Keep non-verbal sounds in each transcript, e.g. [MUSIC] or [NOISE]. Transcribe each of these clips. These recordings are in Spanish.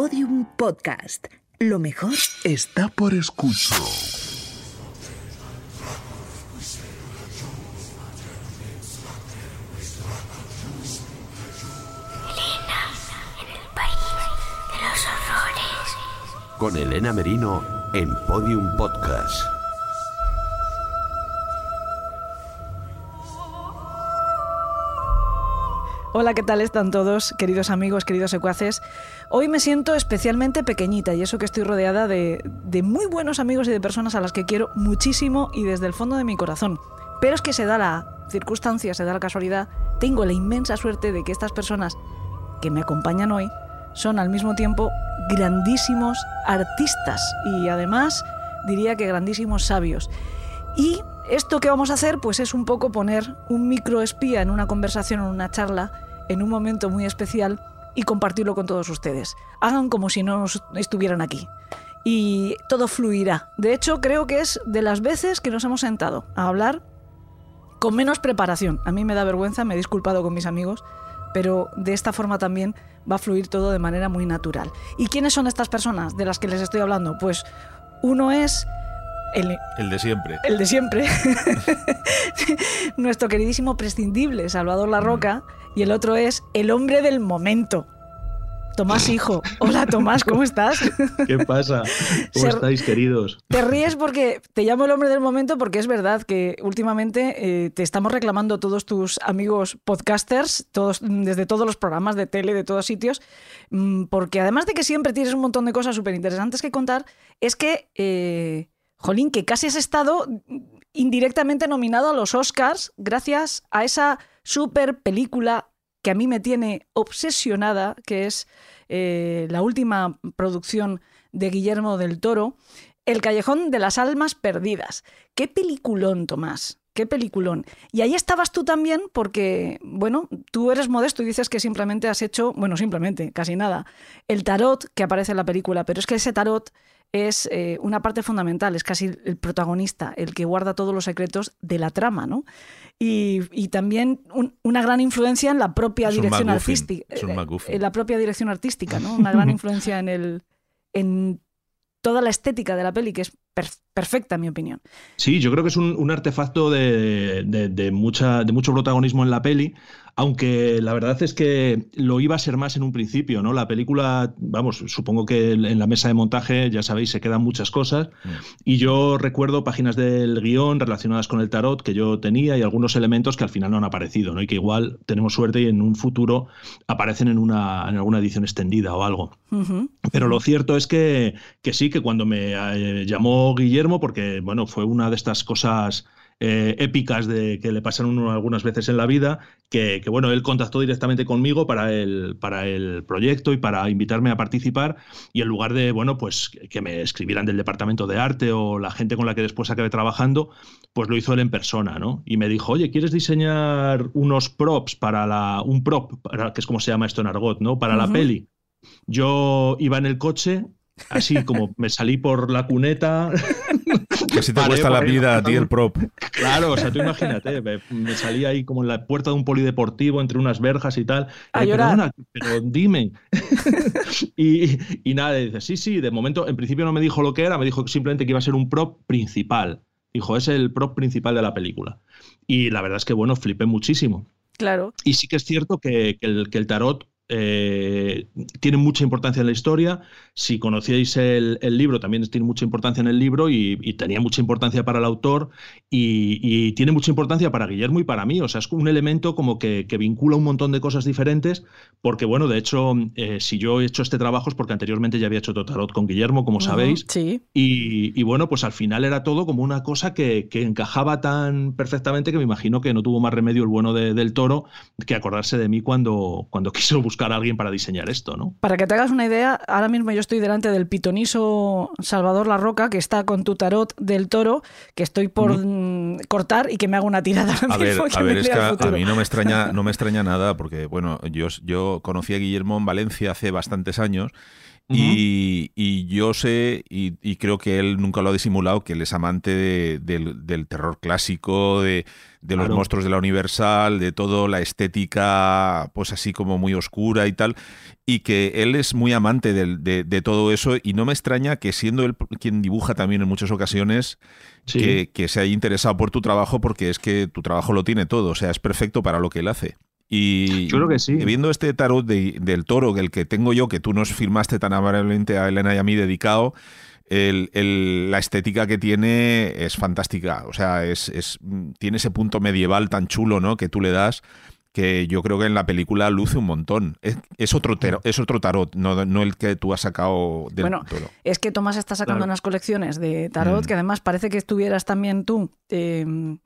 Podium Podcast. Lo mejor está por escuchar. con Elena Merino en Podium Podcast. Hola, ¿qué tal están todos, queridos amigos, queridos secuaces? Hoy me siento especialmente pequeñita y eso que estoy rodeada de, de, muy buenos amigos y de personas a las que quiero muchísimo y desde el fondo de mi corazón. Pero es que se da la circunstancia, se da la casualidad, tengo la inmensa suerte de que estas personas que me acompañan hoy son al mismo tiempo grandísimos artistas y además diría que grandísimos sabios. Y esto que vamos a hacer pues es un poco poner un microespía en una conversación, en una charla, en un momento muy especial y compartirlo con todos ustedes. Hagan como si no estuvieran aquí. Y todo fluirá. De hecho, creo que es de las veces que nos hemos sentado a hablar con menos preparación. A mí me da vergüenza, me he disculpado con mis amigos, pero de esta forma también va a fluir todo de manera muy natural. ¿Y quiénes son estas personas de las que les estoy hablando? Pues uno es el, el, de siempre. El de siempre. [LAUGHS] Nuestro queridísimo prescindible Salvador La Roca. Y el otro es el hombre del momento. Tomás Hijo. [LAUGHS] Hola Tomás, ¿cómo estás? ¿Qué pasa? [LAUGHS] ¿Cómo estáis, queridos? Te ríes porque te llamo el hombre del momento porque es verdad que últimamente eh, te estamos reclamando todos tus amigos podcasters, todos, desde todos los programas de tele, de todos sitios, mm, porque además de que siempre tienes un montón de cosas súper interesantes que contar, es que, eh, jolín, que casi has estado indirectamente nominado a los Oscars gracias a esa super película que a mí me tiene obsesionada, que es eh, la última producción de Guillermo del Toro, El Callejón de las Almas Perdidas. Qué peliculón, Tomás. Qué peliculón. Y ahí estabas tú también porque, bueno, tú eres modesto y dices que simplemente has hecho, bueno, simplemente, casi nada, el tarot que aparece en la película, pero es que ese tarot es eh, una parte fundamental, es casi el protagonista, el que guarda todos los secretos de la trama, ¿no? Y, también una gran influencia en la propia dirección artística. En eh, la propia dirección artística, ¿no? Una gran [LAUGHS] influencia en el. en toda la estética de la peli, que es perfecta, en mi opinión. Sí, yo creo que es un, artefacto de, mucha, de mucho protagonismo en la peli, aunque la verdad es que lo iba a ser más en un principio, ¿no? La película, vamos, supongo que en la mesa de montaje, ya sabéis, se quedan muchas cosas. Mm. Y yo recuerdo páginas del guion relacionadas con el tarot que yo tenía y algunos elementos que al final no han aparecido, ¿no? Y que igual tenemos suerte y en un futuro aparecen en, una, en alguna edición extendida o algo. Pero lo cierto es que, que sí, que cuando me eh, llamó Guillermo, porque, bueno, fue una de estas cosas eh, épicas de que le pasaron algunas veces en la vida, que, bueno, él contactó directamente conmigo para el, para el proyecto y para invitarme a participar y en lugar de, bueno, pues que me escribieran del departamento de arte o la gente con la que después acabé trabajando, pues lo hizo él en persona, ¿no? Y me dijo, oye, ¿quieres diseñar unos props para la, un prop, para, que es como se llama esto en argot, ¿no? Para la peli. Yo iba en el coche Así como me salí por la cuneta. [LAUGHS] Que si te cuesta la vida a ti el prop. Claro, o sea, tú imagínate, me, salí ahí como en la puerta de un polideportivo entre unas verjas y tal. A Perdona, pero dime. [LAUGHS] y, y, nada, dice, sí, sí, de momento, en principio no me dijo lo que era, me dijo simplemente que iba a ser un prop principal. Dijo, es el prop principal de la película. Y la verdad es que, bueno, flipé muchísimo. Claro. Y sí que es cierto que, el, que el tarot eh, tiene mucha importancia en la historia. Si conocíais el, libro, también tiene mucha importancia en el libro y, tenía mucha importancia para el autor y, tiene mucha importancia para Guillermo y para mí. O sea, es un elemento como que, vincula un montón de cosas diferentes porque, bueno, de hecho, eh, si yo he hecho este trabajo es porque anteriormente ya había hecho Totarot con Guillermo, como sabéis. Sí. Y, bueno, pues al final era todo como una cosa que, encajaba tan perfectamente que me imagino que no tuvo más remedio el bueno del toro que acordarse de mí cuando, cuando [LAUGHS] quiso buscar a alguien para diseñar esto, ¿no? Para que te hagas una idea, ahora mismo yo estoy delante del pitoniso Salvador La Roca, que está con tu tarot del toro, que estoy por cortar y que me haga una tirada. A ver, a ver es que a, mí no me extraña, [LAUGHS] no me extraña nada, porque bueno, yo, yo conocí a Guillermo en Valencia hace bastantes años. Y, yo sé, y, creo que él nunca lo ha disimulado, que él es amante del, terror clásico, de, de los monstruos de la Universal, de todo la estética, pues así como muy oscura y tal. y que él es muy amante de, todo eso y no me extraña que siendo él quien dibuja también en muchas ocasiones, que, se haya interesado por tu trabajo porque es que tu trabajo lo tiene todo, o sea, es perfecto para lo que él hace. Y yo creo que sí. viendo este tarot del toro, el que tengo yo, que tú nos firmaste tan amablemente a Elena y a mí dedicado, la estética que tiene es fantástica. O sea, es, tiene ese punto medieval tan chulo, ¿no? Que tú le das que yo creo que en la película luce un montón. Es, otro, es otro tarot, no, el que tú has sacado del Bueno, es que Tomás está sacando unas colecciones de tarot mm. que además parece que estuvieras también tú eh, mm,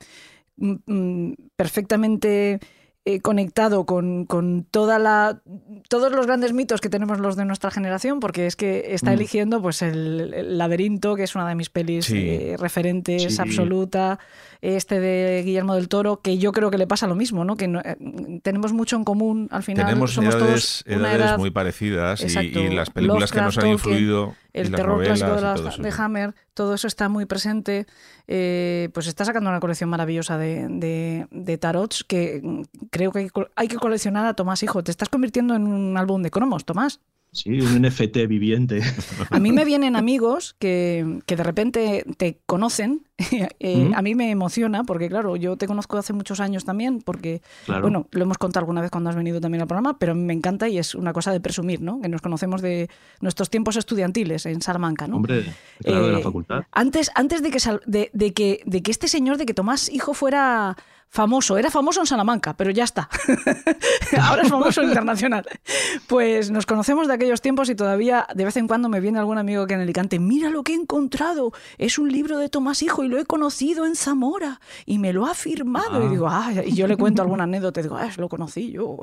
mm, perfectamente eh, conectado con, toda la, todos los grandes mitos que tenemos los de nuestra generación, porque es que está mm. eligiendo pues el, laberinto, que es una de mis pelis eh, referentes absoluta, este de Guillermo del Toro, que yo creo que le pasa lo mismo, ¿no? que eh, tenemos mucho en común al final. Tenemos somos edades, edades muy parecidas y, las películas que nos han influido el terror clásico de, de, Hammer, todo eso está muy presente. Eh, pues está sacando una colección maravillosa de, de, tarots que mm, creo que hay, que coleccionar a Tomás Hijo. Te estás convirtiendo en un álbum de cromos, Tomás. Sí, un NFT viviente. A mí me vienen amigos que, que de repente te conocen. [LAUGHS] Eh, a mí me emociona porque, claro, yo te conozco hace muchos años también, porque, bueno, lo hemos contado alguna vez cuando has venido también al programa, pero me encanta y es una cosa de presumir, ¿no? Que nos conocemos de nuestros tiempos estudiantiles en Salamanca, ¿no? Hombre, claro, de la eh, facultad. Antes, antes de, que, de, de, que, de que este señor, de que Tomás Hijo fuera famoso. Era famoso en Salamanca, pero ya está. [LAUGHS] Ahora es famoso internacional. Pues nos conocemos de aquellos tiempos y todavía de vez en cuando me viene algún amigo que en Alicante, mira lo que he encontrado. Es un libro de Tomás Hijo y lo he conocido en Zamora y me lo ha firmado. Y digo, ah, y yo le cuento alguna anécdota y digo, ah, lo conocí yo.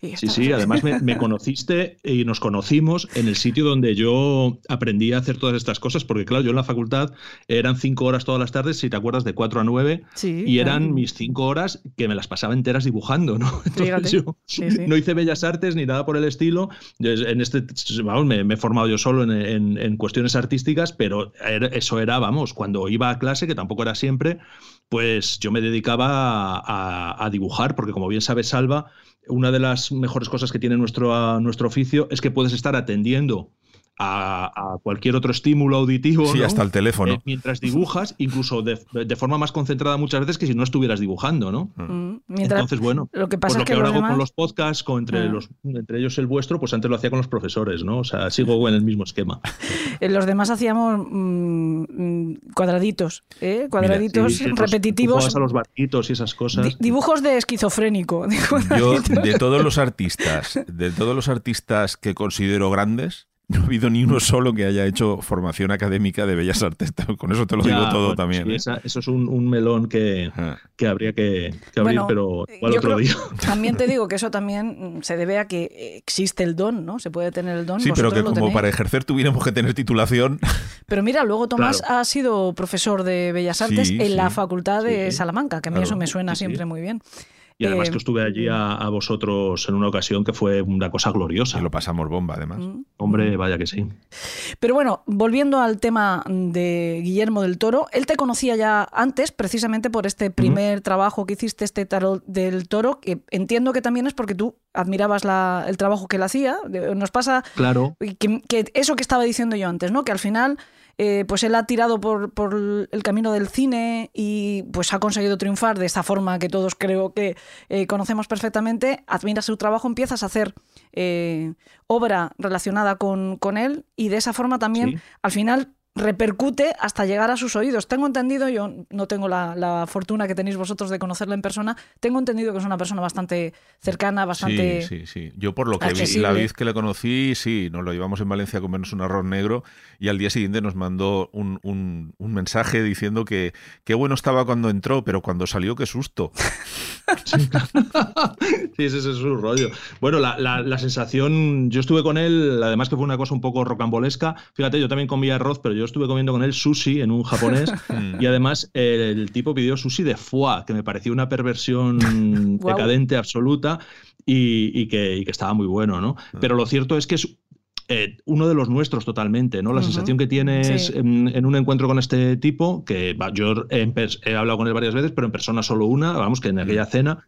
sí, sí, además me, [LAUGHS] conociste y nos conocimos en el sitio donde yo aprendí a hacer todas estas cosas, porque claro, yo en la facultad eran cinco horas todas las tardes, si te acuerdas, de cuatro a nueve, y eran mis cinco horas que me las pasaba enteras dibujando, ¿no? [LAUGHS] no hice bellas artes ni nada por el estilo. En este, vamos, me, he formado yo solo en, cuestiones artísticas, pero eso era, vamos, cuando iba a clase, que tampoco era siempre, pues yo me dedicaba a, a dibujar, porque como bien sabe Salva, una de las mejores cosas que tiene nuestro, nuestro oficio es que puedes estar atendiendo a, cualquier otro estímulo auditivo. Sí, hasta el teléfono. Eh, mientras dibujas, incluso de, forma más concentrada muchas veces que si no estuvieras dibujando, ¿no? Mm. Mm, Entonces, bueno, lo que pasa pues es que, ahora hago con los podcasts, con entre, mm. los, entre ellos el vuestro, pues antes lo hacía con los profesores, ¿no? O sea, sigo en el mismo esquema. [LAUGHS] Los demás hacíamos cuadraditos, ¿eh? Cuadraditos repetitivos. a los barquitos y esas cosas. dibujos de esquizofrénico. Yo, de todos los artistas, de todos los artistas que considero grandes, [LAUGHS] no ha habido ni uno solo que haya hecho formación académica de bellas artes. [LAUGHS] Con eso te lo digo todo también. ¿eh? eso es un, melón que, que, habría que, abrir, pero igual otro día. [LAUGHS] También te digo que eso también mm, se debe a que existe el don, ¿no? Se puede tener el don. Sí, pero que como para ejercer tuviéramos que tener titulación. Pero mira, luego Tomás ha sido profesor de bellas artes en la Facultad de Salamanca, que a mí eso me suena siempre muy bien. Y además que eh, estuve allí a, vosotros en una ocasión que fue una cosa gloriosa. Y lo pasamos bomba, además. Mm. Hombre, vaya que sí. Pero bueno, volviendo al tema de Guillermo del Toro, él te conocía ya antes, precisamente por este primer trabajo que hiciste, este tarot del Toro, que entiendo que también es porque tú admirabas el trabajo que él hacía. Nos pasa claro. que eso que estaba diciendo yo antes, ¿no? Que al final eh, pues él ha tirado por, el camino del cine y pues ha conseguido triunfar de esta forma que todos creo que eh, conocemos perfectamente, admiras su trabajo, empiezas a hacer eh, obra relacionada con, él y de esa forma también al final repercute hasta llegar a sus oídos. Tengo entendido, yo no tengo la, fortuna que tenéis vosotros de conocerla en persona, tengo entendido que es una persona bastante cercana, bastante... Sí, sí, sí. Yo por lo que vi, la vez que le conocí, sí, nos lo llevamos en Valencia a comernos un arroz negro y al día siguiente nos mandó un, un, mensaje diciendo que qué bueno estaba cuando entró, pero cuando salió, qué susto. [LAUGHS] sí, ese es su rollo. Bueno, la, la, sensación, yo estuve con él, además que fue una cosa un poco rocambolesca. Fíjate, yo también comía arroz, pero yo estuve comiendo con él sushi en un japonés [LAUGHS] y además el, tipo pidió sushi de foie, que me pareció una perversión [LAUGHS] decadente absoluta y, que, estaba muy bueno, ¿no? Ah. Pero lo cierto es que es eh, uno de los nuestros totalmente, ¿no? La sensación que tienes en, un encuentro con este tipo, que yo he hablado con él varias veces, pero en persona solo una, vamos, que en aquella cena,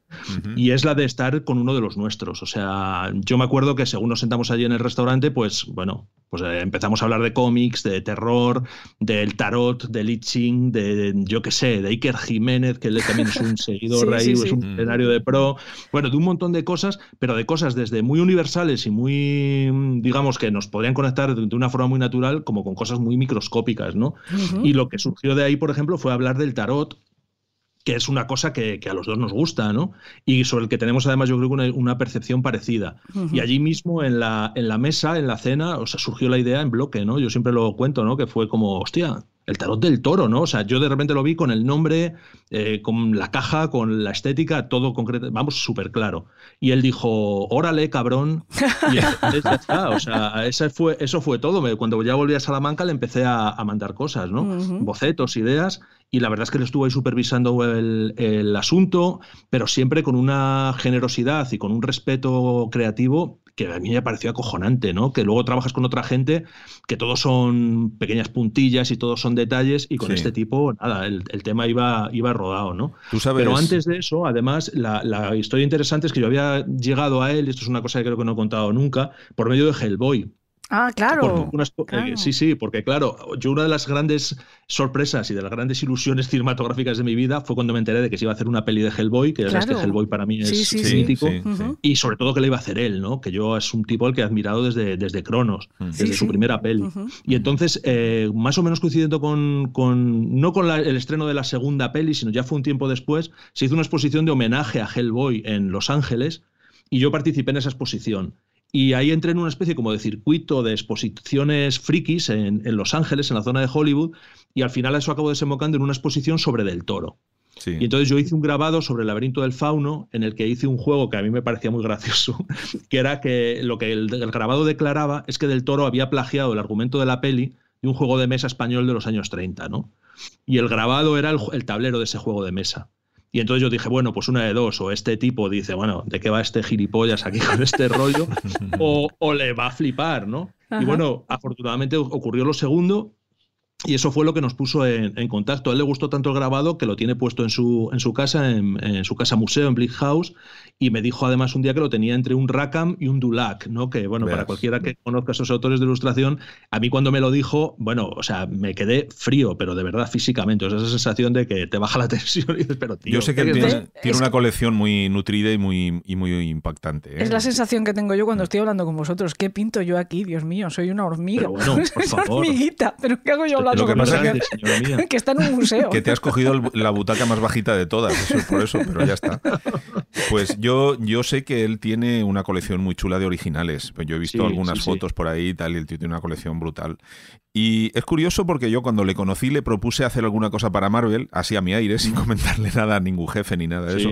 y es la de estar con uno de los nuestros. O sea, yo me acuerdo que según nos sentamos allí en el restaurante, pues bueno, pues eh, empezamos a hablar de cómics, de terror, del tarot, del I Ching, de, yo qué sé, de Iker Jiménez, que él también es un [LAUGHS] seguidor ahí, es un escenario de pro, bueno, de un montón de cosas, pero de cosas desde muy universales y muy, digamos, que nos podrían conectar de una forma muy natural, como con cosas muy microscópicas, ¿no? Y lo que surgió de ahí, por ejemplo, fue hablar del tarot, que es una cosa que, a los dos nos gusta, ¿no? Y sobre el que tenemos además yo creo que una, percepción parecida. Y allí mismo en la, en la mesa, en la cena, o sea, surgió la idea en bloque, ¿no? Yo siempre lo cuento, ¿no? Que fue como, hostia, el tarot del toro, ¿no? O sea, yo de repente lo vi con el nombre, eh, con la caja, con la estética, todo concreto, vamos, súper claro. Y él dijo, órale, cabrón. Y O sea, ese fue, eso fue todo. Cuando ya volví a Salamanca le empecé a, mandar cosas, ¿no? Bocetos, ideas. Y la verdad es que le estuve ahí supervisando el, el asunto, pero siempre con una generosidad y con un respeto creativo que a mí me pareció acojonante, ¿no? Que luego trabajas con otra gente que todos son pequeñas puntillas y todos son detalles y con este tipo, nada, el, tema iba, iba rodado, ¿no? Pero antes de eso, además, la, la, historia interesante es que yo había llegado a él, y esto es una cosa que creo que no he contado nunca, por medio de Hellboy. Ah, eh, claro. Sí, sí, porque claro, yo una de las grandes sorpresas y de las grandes ilusiones cinematográficas de mi vida fue cuando me enteré de que se iba a hacer una peli de Hellboy, que es que Hellboy para mí es mítico, y sobre todo que le iba a hacer él, ¿no? Que yo es un tipo al que he admirado desde, desde Cronos, desde su primera peli. Y entonces, eh, más o menos coincidiendo con, con no con el estreno de la segunda peli, sino ya fue un tiempo después, se hizo una exposición de homenaje a Hellboy en Los Ángeles, y yo participé en esa exposición. Y ahí entré en una especie como de circuito de exposiciones frikis en, Los Ángeles, en la zona de Hollywood, y al final eso acabó desembocando en una exposición sobre Del Toro. Y entonces yo hice un grabado sobre el laberinto del fauno en el que hice un juego que a mí me parecía muy gracioso, [LAUGHS] que era que lo que el, grabado declaraba es que Del Toro había plagiado el argumento de la peli de un juego de mesa español de los años 30, ¿no? Y el grabado era el tablero de ese juego de mesa. Y entonces yo dije, bueno, pues una de dos, o este tipo dice, bueno, ¿de qué va este gilipollas aquí con este rollo? [LAUGHS] O, le va a flipar, ¿no? Y bueno, afortunadamente ocurrió lo segundo y eso fue lo que nos puso en, contacto. A él le gustó tanto el grabado que lo tiene puesto en su, en su casa, en, su casa museo, en Bleak House, y me dijo además un día que lo tenía entre un Rackham y un Dulac, ¿no? Que bueno, para cualquiera que conozca a esos autores de ilustración, a mí cuando me lo dijo, bueno, o sea, me quedé frío, pero de verdad físicamente, o sea, esa sensación de que te baja la [LAUGHS] tensión y dices, pero tío. Yo sé que tiene, tiene una colección muy nutrida y muy, y muy impactante. ¿eh? Es la sensación que tengo yo cuando estoy hablando con vosotros. ¿Qué pinto yo aquí? Dios mío, soy una hormiga. Pero bueno, [LAUGHS] por favor. una hormiguita, pero ¿qué hago yo hablando lo que pasa es [LAUGHS] que, está en un museo. Que te has cogido la butaca más bajita de todas, eso es por eso, pero ya está. Pues yo, yo sé que él tiene una colección muy chula de originales. Pues yo he visto algunas fotos por ahí y tal, y él tiene una colección brutal. Y es curioso porque yo cuando le conocí le propuse hacer alguna cosa para Marvel, así a mi aire, sin [LAUGHS] comentarle nada a ningún jefe ni nada de eso.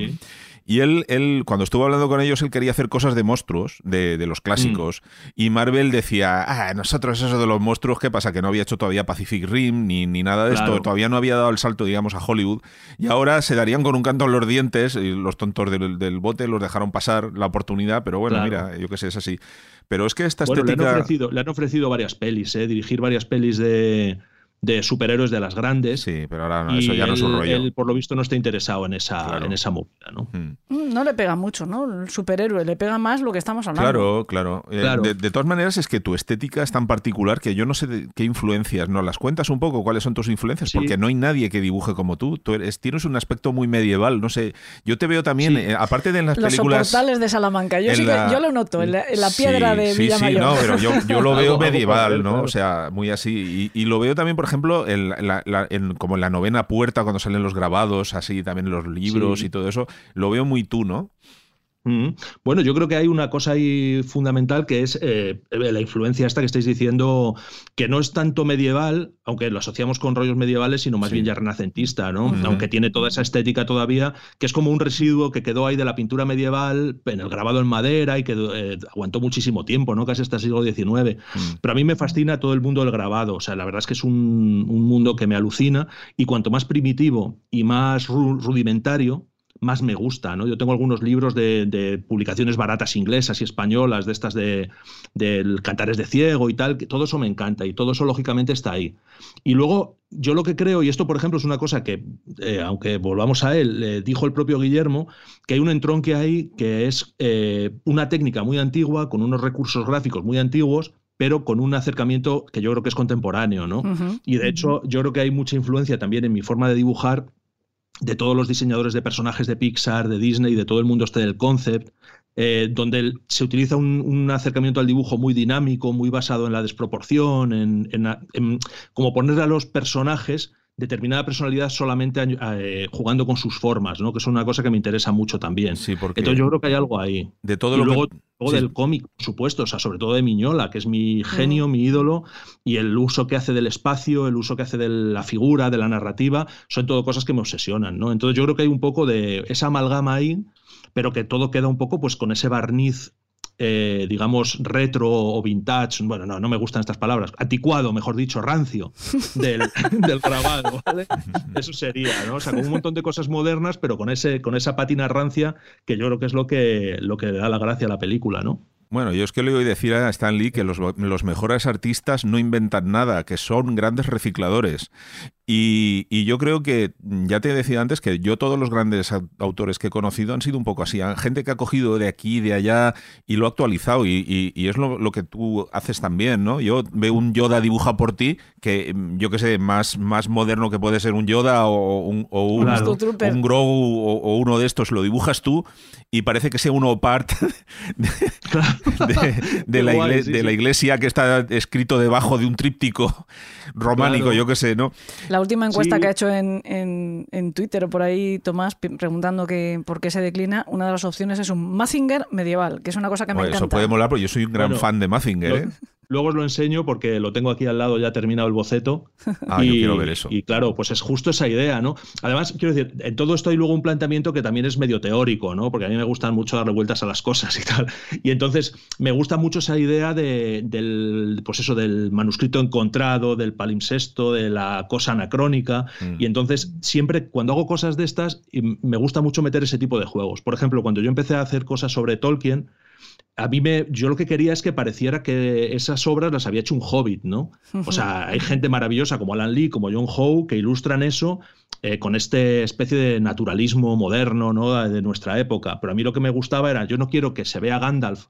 Y él, él, cuando estuvo hablando con ellos, él quería hacer cosas de monstruos, de, de los clásicos. Mm. Y Marvel decía, ah, nosotros eso de los monstruos, ¿qué pasa? Que no había hecho todavía Pacific Rim ni, ni nada de esto, todavía no había dado el salto, digamos, a Hollywood. Y ahora se darían con un canto en los dientes, y los tontos del, del bote los dejaron pasar la oportunidad, pero bueno, mira, yo qué sé, es así. Pero es que esta estética... Le han ofrecido, le han ofrecido varias pelis, ¿eh? dirigir varias pelis de de superhéroes de las grandes. Sí, pero ahora no, eso ya no es un rollo. Él, por lo visto, no está interesado en esa, en esa movida, ¿no? Hmm. Mm, no le pega mucho, ¿no? El superhéroe, le pega más lo que estamos hablando. Claro, claro. Eh, de, todas maneras, es que tu estética es tan particular que yo no sé qué influencias, ¿no? ¿Las cuentas un poco? ¿Cuáles son tus influencias? Porque no hay nadie que dibuje como tú. Tú eres, tienes un aspecto muy medieval, no sé. Yo te veo también, eh, aparte de en las Los películas... soportales de Salamanca. Yo, sí yo lo noto, en la, piedra de Sí, sí, no, pero yo, lo [LAUGHS] veo medieval, ¿no? O sea, muy así. Y, y, lo veo también, por ejemplo, en como en la novena puerta, cuando salen los grabados, así también los libros y todo eso, lo veo muy tú, ¿no? Bueno, yo creo que hay una cosa ahí fundamental que es eh, la influencia esta que estáis diciendo, que no es tanto medieval, aunque lo asociamos con rollos medievales, sino más bien ya renacentista, ¿no? Aunque tiene toda esa estética todavía, que es como un residuo que quedó ahí de la pintura medieval, en el grabado en madera y que eh, aguantó muchísimo tiempo, ¿no? Casi hasta el siglo XIX. Pero a mí me fascina todo el mundo del grabado, o sea, la verdad es que es un, un mundo que me alucina y cuanto más primitivo y más rudimentario, más me gusta. ¿no? Yo tengo algunos libros de, publicaciones baratas inglesas y españolas, de estas de, del Cantares de Ciego y tal, que todo eso me encanta y todo eso lógicamente está ahí. Y luego, yo lo que creo, y esto por ejemplo es una cosa que, eh, aunque volvamos a él, dijo el propio Guillermo, que hay un entronque ahí que es eh, una técnica muy antigua, con unos recursos gráficos muy antiguos, pero con un acercamiento que yo creo que es contemporáneo, ¿no? Y de hecho, yo creo que hay mucha influencia también en mi forma de dibujar de todos los diseñadores de personajes de Pixar, de Disney, de todo el mundo este del concept, eh, donde se utiliza un, acercamiento al dibujo muy dinámico, muy basado en la desproporción, en, en como ponerle a los personajes determinada personalidad solamente eh, jugando con sus formas, ¿no? Que es una cosa que me interesa mucho también. Sí, porque Entonces yo creo que hay algo ahí. De todo y lo luego, del cómic, por supuesto, o sea, sobre todo de Miñola, que es mi genio, mi ídolo, y el uso que hace del espacio, el uso que hace de la figura, de la narrativa, son todo cosas que me obsesionan, ¿no? Entonces yo creo que hay un poco de esa amalgama ahí, pero que todo queda un poco pues con ese barniz eh, digamos, retro o vintage, bueno, no, no me gustan estas palabras, anticuado, mejor dicho, rancio [LAUGHS] del, grabado, ¿vale? Eso sería, ¿no? O sea, con un montón de cosas modernas, pero con, ese, con esa pátina rancia que yo creo que es lo que, lo que da la gracia a la película, ¿no? Bueno, yo es que le voy a decir a Stan Lee que los, los, mejores artistas no inventan nada, que son grandes recicladores. Y, yo creo que, ya te decía antes, que yo todos los grandes autores que he conocido han sido un poco así. Gente que ha cogido de aquí, de allá y lo ha actualizado. Y, es lo, que tú haces también, ¿no? Yo veo un Yoda dibuja por ti, que yo qué sé, más, más moderno que puede ser un Yoda o un, o un, un Grogu o, uno de estos, lo dibujas tú y parece que sea uno part [LAUGHS] de, la, de la iglesia que está escrito debajo de un tríptico [LAUGHS] románico, yo qué sé, ¿no? La última encuesta que ha hecho en, en, Twitter o por ahí Tomás preguntando que por qué se declina, una de las opciones es un Mazinger medieval, que es una cosa que me encanta. Eso puede molar, porque yo soy un gran fan de Mazinger, ¿eh? Luego os lo enseño porque lo tengo aquí al lado, ya terminado el boceto. Ah, y, yo quiero ver eso. Y claro, pues es justo esa idea, ¿no? Además, quiero decir, en todo esto hay luego un planteamiento que también es medio teórico, ¿no? Porque a mí me gustan mucho darle vueltas a las cosas y tal. Y entonces me gusta mucho esa idea de, del, pues eso, del manuscrito encontrado, del palimpsesto, de la cosa anacrónica. Mm. Y entonces, siempre cuando hago cosas de estas, me gusta mucho meter ese tipo de juegos. Por ejemplo, cuando yo empecé a hacer cosas sobre Tolkien, a mí me, yo lo que quería es que pareciera que esas obras las había hecho un hobbit, ¿no? O sea, [LAUGHS] hay gente maravillosa como Alan Lee, como John Howe, que ilustran eso eh, con este especie de naturalismo moderno, ¿no? De nuestra época. Pero a mí lo que me gustaba era, yo no quiero que se vea Gandalf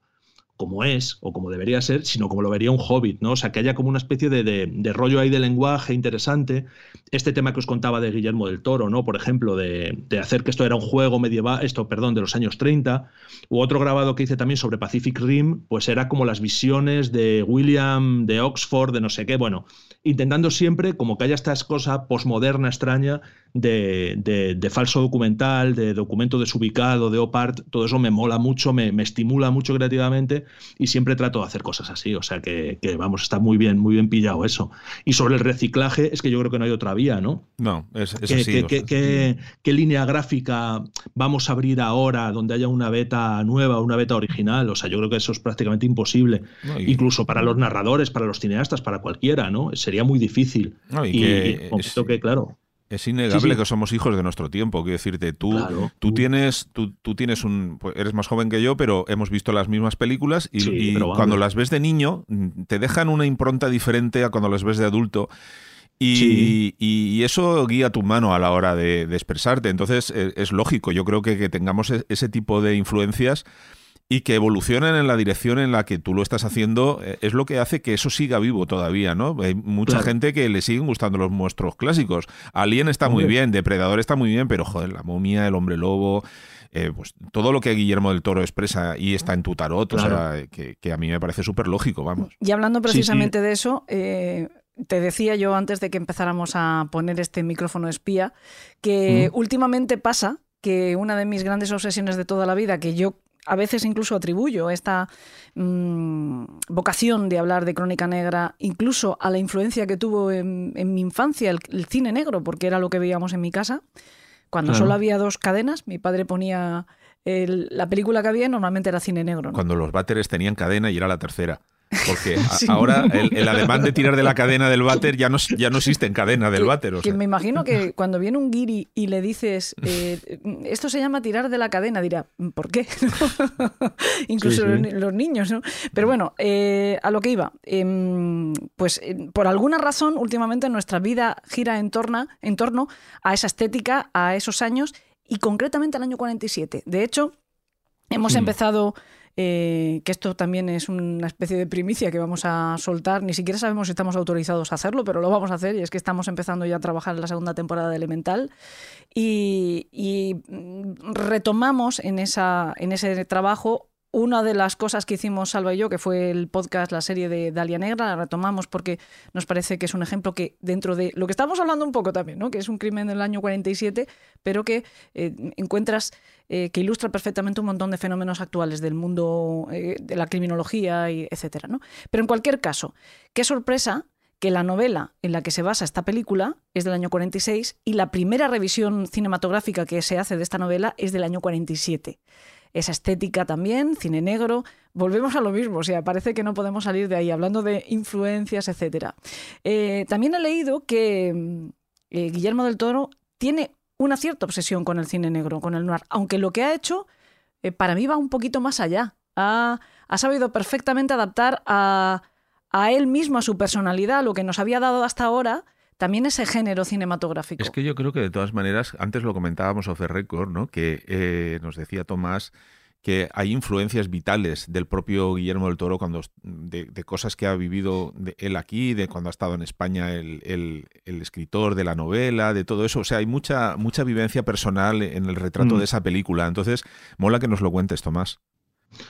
como es o como debería ser, sino como lo vería un hobbit, ¿no? O sea, que haya como una especie de, rollo ahí de lenguaje interesante. Este tema que os contaba de Guillermo del Toro, ¿no? Por ejemplo, de, hacer que esto era un juego medieval, esto, perdón, de los años 30. U otro grabado que hice también sobre Pacific Rim, pues era como las visiones de William, de Oxford, de no sé qué. Bueno, intentando siempre como que haya esta cosa posmoderna extraña de, falso documental, de documento desubicado, de opart, todo eso me mola mucho, me, estimula mucho creativamente y siempre trato de hacer cosas así, o sea que, vamos, está muy bien, muy bien pillado eso. Y sobre el reciclaje es que yo creo que no hay otra vía, ¿no? No, es, es así. ¿Qué, línea gráfica vamos a abrir ahora donde haya una beta nueva, una beta original? O sea, yo creo que eso es prácticamente imposible, incluso para los narradores, para los cineastas, para cualquiera, ¿no? Sería muy difícil. y, que, claro. Es innegable que somos hijos de nuestro tiempo. Quiero decirte, tú, tú tienes, tú, tú, tienes un. Pues eres más joven que yo, pero hemos visto las mismas películas y, cuando las ves de niño, te dejan una impronta diferente a cuando las ves de adulto. Y, y, eso guía tu mano a la hora de, expresarte. Entonces, es, es, lógico. Yo creo que, que tengamos e, ese tipo de influencias y que evolucionen en la dirección en la que tú lo estás haciendo eh, es lo que hace que eso siga vivo todavía, ¿no? Hay mucha gente que le siguen gustando los monstruos clásicos. Alien está muy bien, Depredador está muy bien, pero joder, la momia, el hombre lobo, eh, pues todo lo que Guillermo del Toro expresa y está en tu tarot, o sea, que, a mí me parece súper lógico, vamos. Y hablando precisamente de eso, eh, te decía yo antes de que empezáramos a poner este micrófono espía, que últimamente pasa que una de mis grandes obsesiones de toda la vida, que yo a veces incluso atribuyo esta mm, vocación de hablar de crónica negra incluso a la influencia que tuvo en, mi infancia el, cine negro, porque era lo que veíamos en mi casa. Cuando solo había dos cadenas, mi padre ponía la película que había normalmente era cine negro. Cuando los váteres tenían cadena y era la tercera. Porque [LAUGHS] ahora el, ademán de tirar de la cadena del váter ya no, ya no existe en cadena del váter. Que me imagino que [LAUGHS] cuando viene un guiri y le dices, eh, esto se llama tirar de la cadena, dirá, ¿por qué? [LAUGHS] Incluso Los, niños, ¿no? Pero bueno, eh, a lo que iba, em, pues eh, por alguna razón últimamente nuestra vida gira en torno, en torno a esa estética, a esos años y concretamente al año 47. De hecho, hemos empezado eh, que esto también es una especie de primicia que vamos a soltar. Ni siquiera sabemos si estamos autorizados a hacerlo, pero lo vamos a hacer y es que estamos empezando ya a trabajar en la segunda temporada de Elemental y, mm, retomamos en, esa, en ese trabajo una de las cosas que hicimos Salva y yo, que fue el podcast, la serie de Dalia Negra, la retomamos porque nos parece que es un ejemplo que dentro de lo que estamos hablando un poco también, ¿no? que es un crimen del año 47, pero que eh, encuentras eh, que ilustra perfectamente un montón de fenómenos actuales del mundo eh, de la criminología, y etcétera. ¿no? Pero en cualquier caso, qué sorpresa que la novela en la que se basa esta película es del año 46 y la primera revisión cinematográfica que se hace de esta novela es del año 47 esa estética también, cine negro. Volvemos a lo mismo, o sea, parece que no podemos salir de ahí, hablando de influencias, etc. Eh, también he leído que mm, Guillermo del Toro tiene una cierta obsesión con el cine negro, con el noir, aunque lo que ha hecho eh, para mí va un poquito más allá. Ha, sabido perfectamente adaptar a, a él mismo, a su personalidad, lo que nos había dado hasta ahora, también ese género cinematográfico. Es que yo creo que de todas maneras, antes lo comentábamos off record, ¿no? que eh, nos decía Tomás que hay influencias vitales del propio Guillermo del Toro cuando de, cosas que ha vivido él aquí, de cuando ha estado en España el, el, escritor de la novela, de todo eso. O sea, hay mucha, mucha vivencia personal en el retrato mm. de esa película. Entonces, mola que nos lo cuentes, Tomás.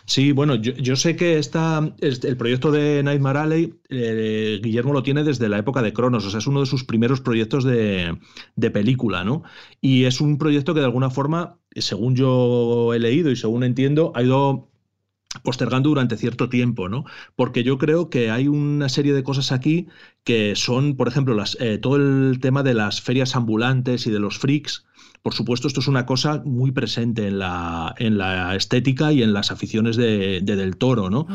Sí, bueno, yo, sé que está, el proyecto de Nightmare Alley, eh, Guillermo lo tiene desde la época de Cronos, o sea, es uno de sus primeros proyectos de, película, ¿no? Y es un proyecto que de alguna forma, según yo he leído y según entiendo, ha ido postergando durante cierto tiempo, ¿no? Porque yo creo que hay una serie de cosas aquí que son, por ejemplo, eh, todo el tema de las ferias ambulantes y de los freaks, por supuesto, esto es una cosa muy presente en la, en la estética y en las aficiones de, Del Toro, ¿no?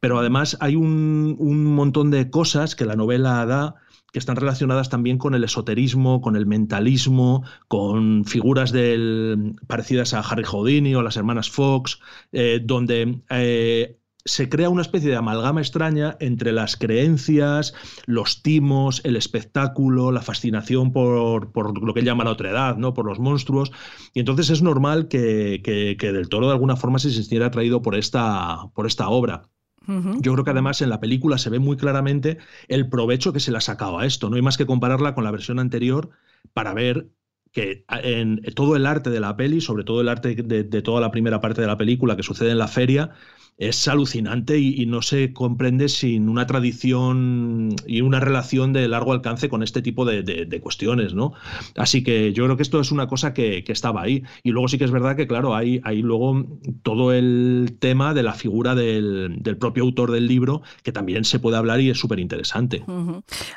Pero además hay un, un montón de cosas que la novela da que están relacionadas también con el esoterismo, con el mentalismo, con figuras del, parecidas a Harry Houdini o las hermanas Fox, eh, donde eh, se crea una especie de amalgama extraña entre las creencias, los timos, el espectáculo, la fascinación por, lo que él llama la otra edad, ¿no? por los monstruos. Y entonces es normal que, Del Toro de alguna forma se sintiera atraído por esta, por esta obra. Yo creo que además en la película se ve muy claramente el provecho que se le ha sacado a esto. No hay más que compararla con la versión anterior para ver que en todo el arte de la peli, sobre todo el arte de, toda la primera parte de la película que sucede en la feria, es alucinante y, no se comprende sin una tradición y una relación de largo alcance con este tipo de, cuestiones, ¿no? Así que yo creo que esto es una cosa que, estaba ahí. Y luego sí que es verdad que, claro, hay, hay luego todo el tema de la figura del, propio autor del libro, que también se puede hablar y es súper interesante.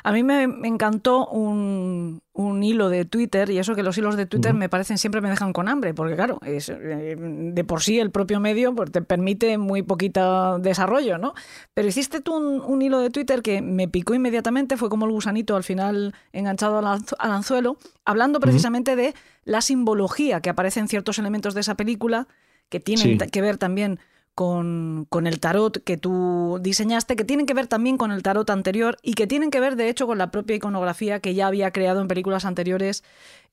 A mí me encantó un, un hilo de Twitter, y eso que los hilos de Twitter me parecen siempre me dejan con hambre, porque claro, es, eh, de por sí el propio medio pues, te permite muy poquito desarrollo, ¿no? Pero hiciste tú un, hilo de Twitter que me picó inmediatamente, fue como el gusanito al final enganchado al, anzuelo, hablando precisamente de la simbología que aparece en ciertos elementos de esa película, que tienen que ver también con, con, el tarot que tú diseñaste, que tienen que ver también con el tarot anterior y que tienen que ver, de hecho, con la propia iconografía que ya había creado en películas anteriores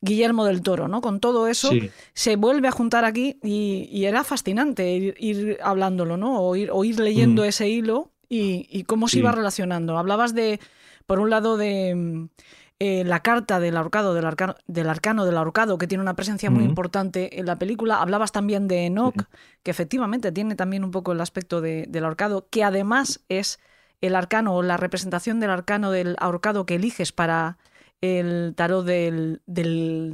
Guillermo del Toro, ¿no? Con todo eso se vuelve a juntar aquí y, era fascinante ir, hablándolo, ¿no? O ir, o ir leyendo mm. ese hilo y, cómo se iba relacionando. Hablabas de, por un lado, de eh, la carta del ahorcado, del, arcano, del arcano del ahorcado, que tiene una presencia muy importante en la película. Hablabas también de Enoch, que efectivamente tiene también un poco el aspecto del ahorcado, que además es el arcano o la representación del arcano del ahorcado que eliges para el tarot del,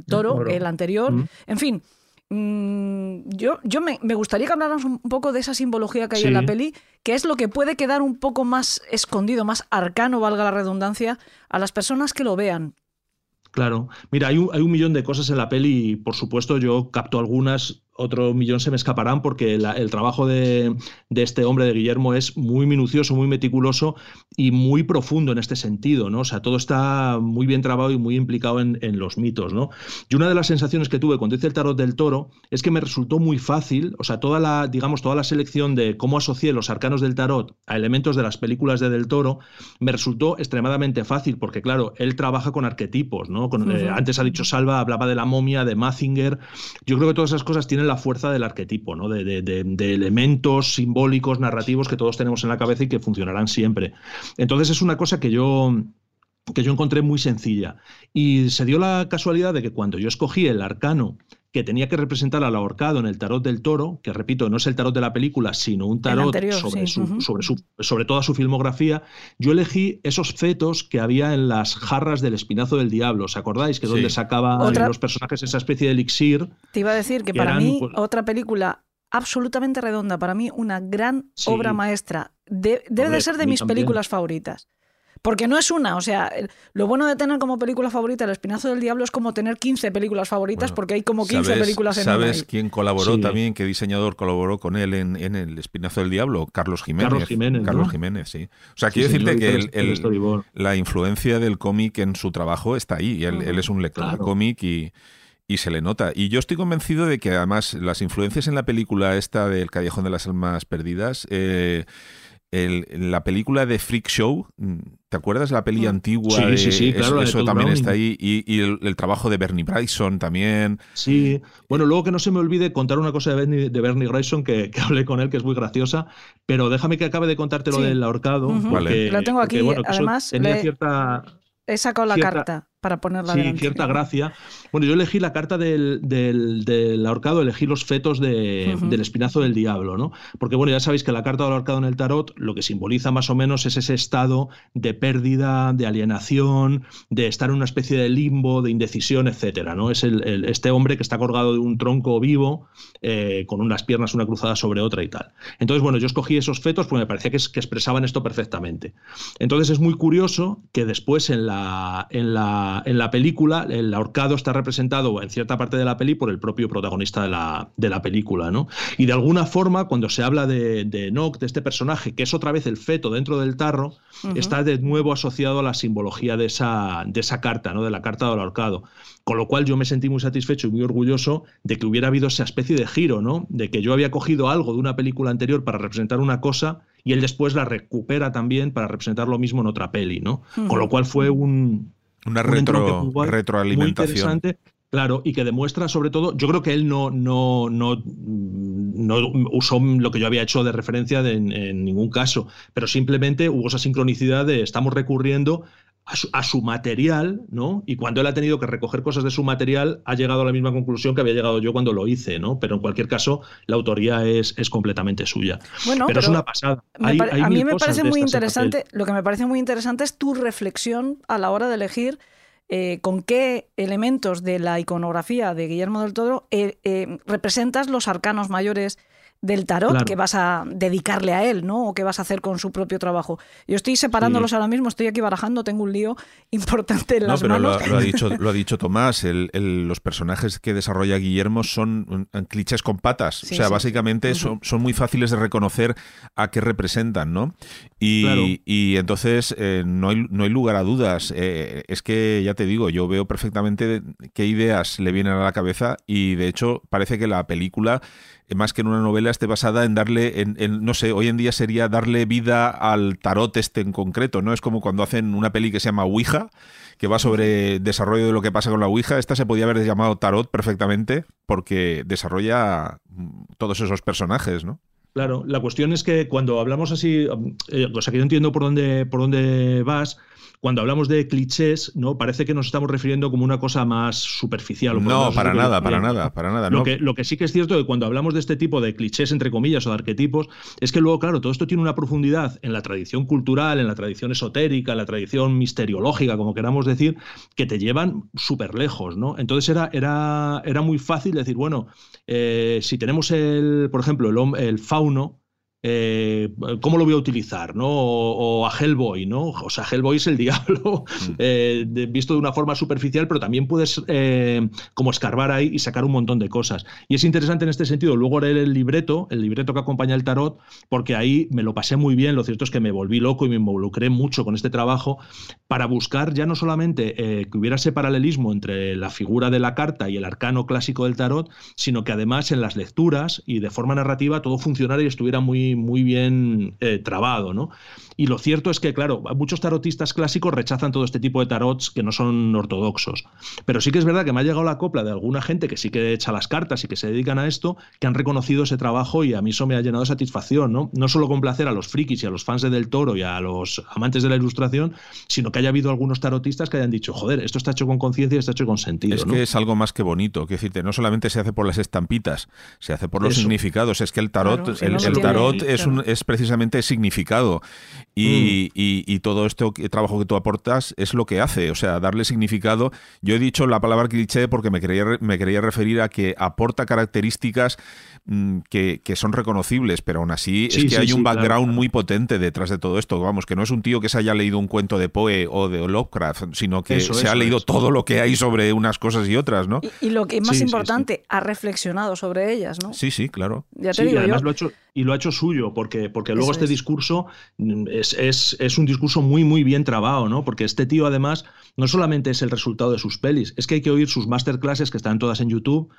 toro, el, anterior. En fin, yo, yo me, gustaría que habláramos un poco de esa simbología que hay en la peli, que es lo que puede quedar un poco más escondido, más arcano, valga la redundancia, a las personas que lo vean. Claro, mira, hay un, hay un millón de cosas en la peli y por supuesto yo capto algunas otro millón se me escaparán porque el trabajo de, este hombre, de Guillermo, es muy minucioso, muy meticuloso y muy profundo en este sentido, ¿no? O sea, todo está muy bien trabado y muy implicado en, los mitos, ¿no? Y una de las sensaciones que tuve cuando hice el tarot del toro es que me resultó muy fácil, o sea, toda la, digamos, toda la selección de cómo asocié los arcanos del tarot a elementos de las películas de del toro, me resultó extremadamente fácil, porque claro, él trabaja con arquetipos, ¿no? Eh, antes ha dicho Salva, hablaba de la momia, de Mazinger. Yo creo que todas esas cosas tienen la fuerza del arquetipo, ¿no? De, de, elementos simbólicos, narrativos que todos tenemos en la cabeza y que funcionarán siempre. Entonces es una cosa que yo que yo encontré muy sencilla. Y se dio la casualidad de que cuando yo escogí el arcano que tenía que representar al ahorcado en el tarot del toro, que repito, no es el tarot de la película, sino un tarot sobre, su, sobre, su, sobre, toda su filmografía, yo elegí esos fetos que había en las jarras del espinazo del diablo. ¿Os acordáis? Que es donde sacaban los personajes esa especie de elixir. Te iba a decir que, para mí, pues otra película absolutamente redonda, para mí una gran obra maestra. debe de ser de mis películas favoritas. Porque no es una, o sea, lo bueno de tener como película favorita El Espinazo del Diablo es como tener 15 películas favoritas porque hay como 15 películas en ¿Sabes quién colaboró también? ¿Qué diseñador colaboró con él en, El Espinazo del Diablo? Carlos Jiménez. Carlos Jiménez. Carlos Jiménez, sí. O sea, quiero decirte que la influencia del cómic en su trabajo está ahí. Él, él es un lector de cómic y, y se le nota. Y yo estoy convencido de que además las influencias en la película esta del Callejón de las Almas Perdidas... Eh, la película de Freak Show, ¿te acuerdas? La peli mm. antigua. Sí, sí, sí, claro. Eso, también está ahí. Y, el, trabajo de Bernie Bryson también. Sí. Bueno, luego que no se me olvide contar una cosa de Bernie, de Bernie Bryson que, hablé con él, que es muy graciosa. Pero déjame que acabe de contarte lo del ahorcado. vale. Lo tengo aquí. Además, tenía cierta He sacado la carta para ponerla Sí, cierta gracia. Bueno, yo elegí la carta del, del, ahorcado, elegí los fetos del espinazo del diablo, ¿no? Porque, bueno, ya sabéis que la carta del ahorcado en el tarot lo que simboliza más o menos es ese estado de pérdida, de alienación, de estar en una especie de limbo, de indecisión, etcétera, ¿no? Es el, este hombre que está colgado de un tronco vivo, eh, con unas piernas una cruzada sobre otra y tal. Entonces, bueno, yo escogí esos fetos porque me parecía que, que expresaban esto perfectamente. Entonces es muy curioso que después en la en la, en la película, el ahorcado está representado en cierta parte de la peli por el propio protagonista de la, de la película, ¿no? Y de alguna forma, cuando se habla de, de Enoch, de este personaje, que es otra vez el feto dentro del tarro, está de nuevo asociado a la simbología de esa, de esa carta, ¿no? De la carta del ahorcado. Con lo cual yo me sentí muy satisfecho y muy orgulloso de que hubiera habido esa especie de giro, ¿no? De que yo había cogido algo de una película anterior para representar una cosa y él después la recupera también para representar lo mismo en otra peli, ¿no? Con lo cual fue un... Una retro, retroalimentación. interesante. Claro, y que demuestra sobre todo, yo creo que él no, no, no, no usó lo que yo había hecho de referencia en, ningún caso, pero simplemente hubo esa sincronicidad de estamos recurriendo a su, material, ¿no? Y cuando él ha tenido que recoger cosas de su material, ha llegado a la misma conclusión que había llegado yo cuando lo hice, ¿no? Pero en cualquier caso, la autoría es, es completamente suya. Bueno, pero, es una pasada. a mí me parece muy interesante, lo que me parece muy interesante es tu reflexión a la hora de elegir eh, con qué elementos de la iconografía de Guillermo del Toro eh, eh, representas los arcanos mayores del tarot que vas a dedicarle a él, ¿no? O qué vas a hacer con su propio trabajo. Yo estoy separándolos ahora mismo, estoy aquí barajando, tengo un lío [LAUGHS] importante en las no, pero Lo, ha [LAUGHS] dicho, lo ha dicho Tomás, los personajes que desarrolla Guillermo son clichés con patas. o sea, básicamente son, son, muy fáciles de reconocer a qué representan, ¿no? Y, y entonces eh, no, hay, no hay lugar a dudas. Eh, es que, ya te digo, yo veo perfectamente qué ideas le vienen a la cabeza y de hecho parece que la película más que en una novela, esté basada en darle, en, no sé, hoy en día sería darle vida al tarot este en concreto, ¿no? Es como cuando hacen una peli que se llama Ouija, que va sobre desarrollo de lo que pasa con la Ouija. Esta se podía haber llamado tarot perfectamente porque desarrolla mm, todos esos personajes, ¿no? Claro, la cuestión es que cuando hablamos así, eh, o sea, que yo entiendo por dónde, por dónde vas, cuando hablamos de clichés, ¿no? Parece que nos estamos refiriendo como una cosa más superficial. no, para nada, para nada, para nada. Lo, que, lo que sí que es cierto es que cuando hablamos de este tipo de clichés, entre comillas, o de arquetipos, es que luego, claro, todo esto tiene una profundidad en la tradición cultural, en la tradición esotérica, en la tradición misteriológica, como queramos decir, que te llevan súper lejos, ¿no? Entonces era, era, era muy fácil decir, bueno, eh, si tenemos el, por ejemplo, el, el fauno, eh, ¿cómo lo voy a utilizar? ¿no? O, a Hellboy, ¿no? O sea, Hellboy es el [LAUGHS] diablo, mm. eh, visto de una forma superficial, pero también puedes eh, como escarbar ahí y sacar un montón de cosas. Y es interesante en este sentido luego leer el libreto, el libreto que acompaña el tarot, porque ahí me lo pasé muy bien, lo cierto es que me volví loco y me involucré mucho con este trabajo para buscar ya no solamente que hubiera ese paralelismo entre la figura de la carta y el arcano clásico del tarot, sino que además en las lecturas y de forma narrativa todo funcionara y estuviera muy muy, bien eh, trabado, ¿no? Y lo cierto es que, claro, muchos tarotistas clásicos rechazan todo este tipo de tarots que no son ortodoxos. Pero sí que es verdad que me ha llegado la copla de alguna gente que sí que echa las cartas y que se dedican a esto, que han reconocido ese trabajo y a mí eso me ha llenado de satisfacción, ¿no? No solo complacer a los frikis y a los fans de Del Toro y a los amantes de la ilustración, sino que haya habido algunos tarotistas que hayan dicho, joder, esto está hecho con conciencia y está hecho con sentido. Es que es algo más que bonito, que decirte, no solamente se hace por las estampitas, se hace por los significados, es que el tarot, el, tarot es, un, es precisamente significado. Y, mm y, todo este trabajo que tú aportas es lo que hace, o sea, darle significado. Yo he dicho la palabra cliché porque me quería, me quería referir a que aporta características mm, que, son reconocibles, pero aún así es que hay un background muy potente detrás de todo esto. Vamos, que no es un tío que se haya leído un cuento de Poe o de Lovecraft, sino que se ha leído todo lo que hay sobre unas cosas y otras, ¿no? Y, lo que es más importante, ha reflexionado sobre ellas, ¿no? Sí, sí, claro. Ya te digo además lo ha hecho y lo ha hecho suyo, porque, porque luego este discurso mm, es, es, es, un discurso muy, muy bien trabado, ¿no? Porque este tío, además, no solamente es el resultado de sus pelis, es que hay que oír sus masterclasses que están todas en YouTube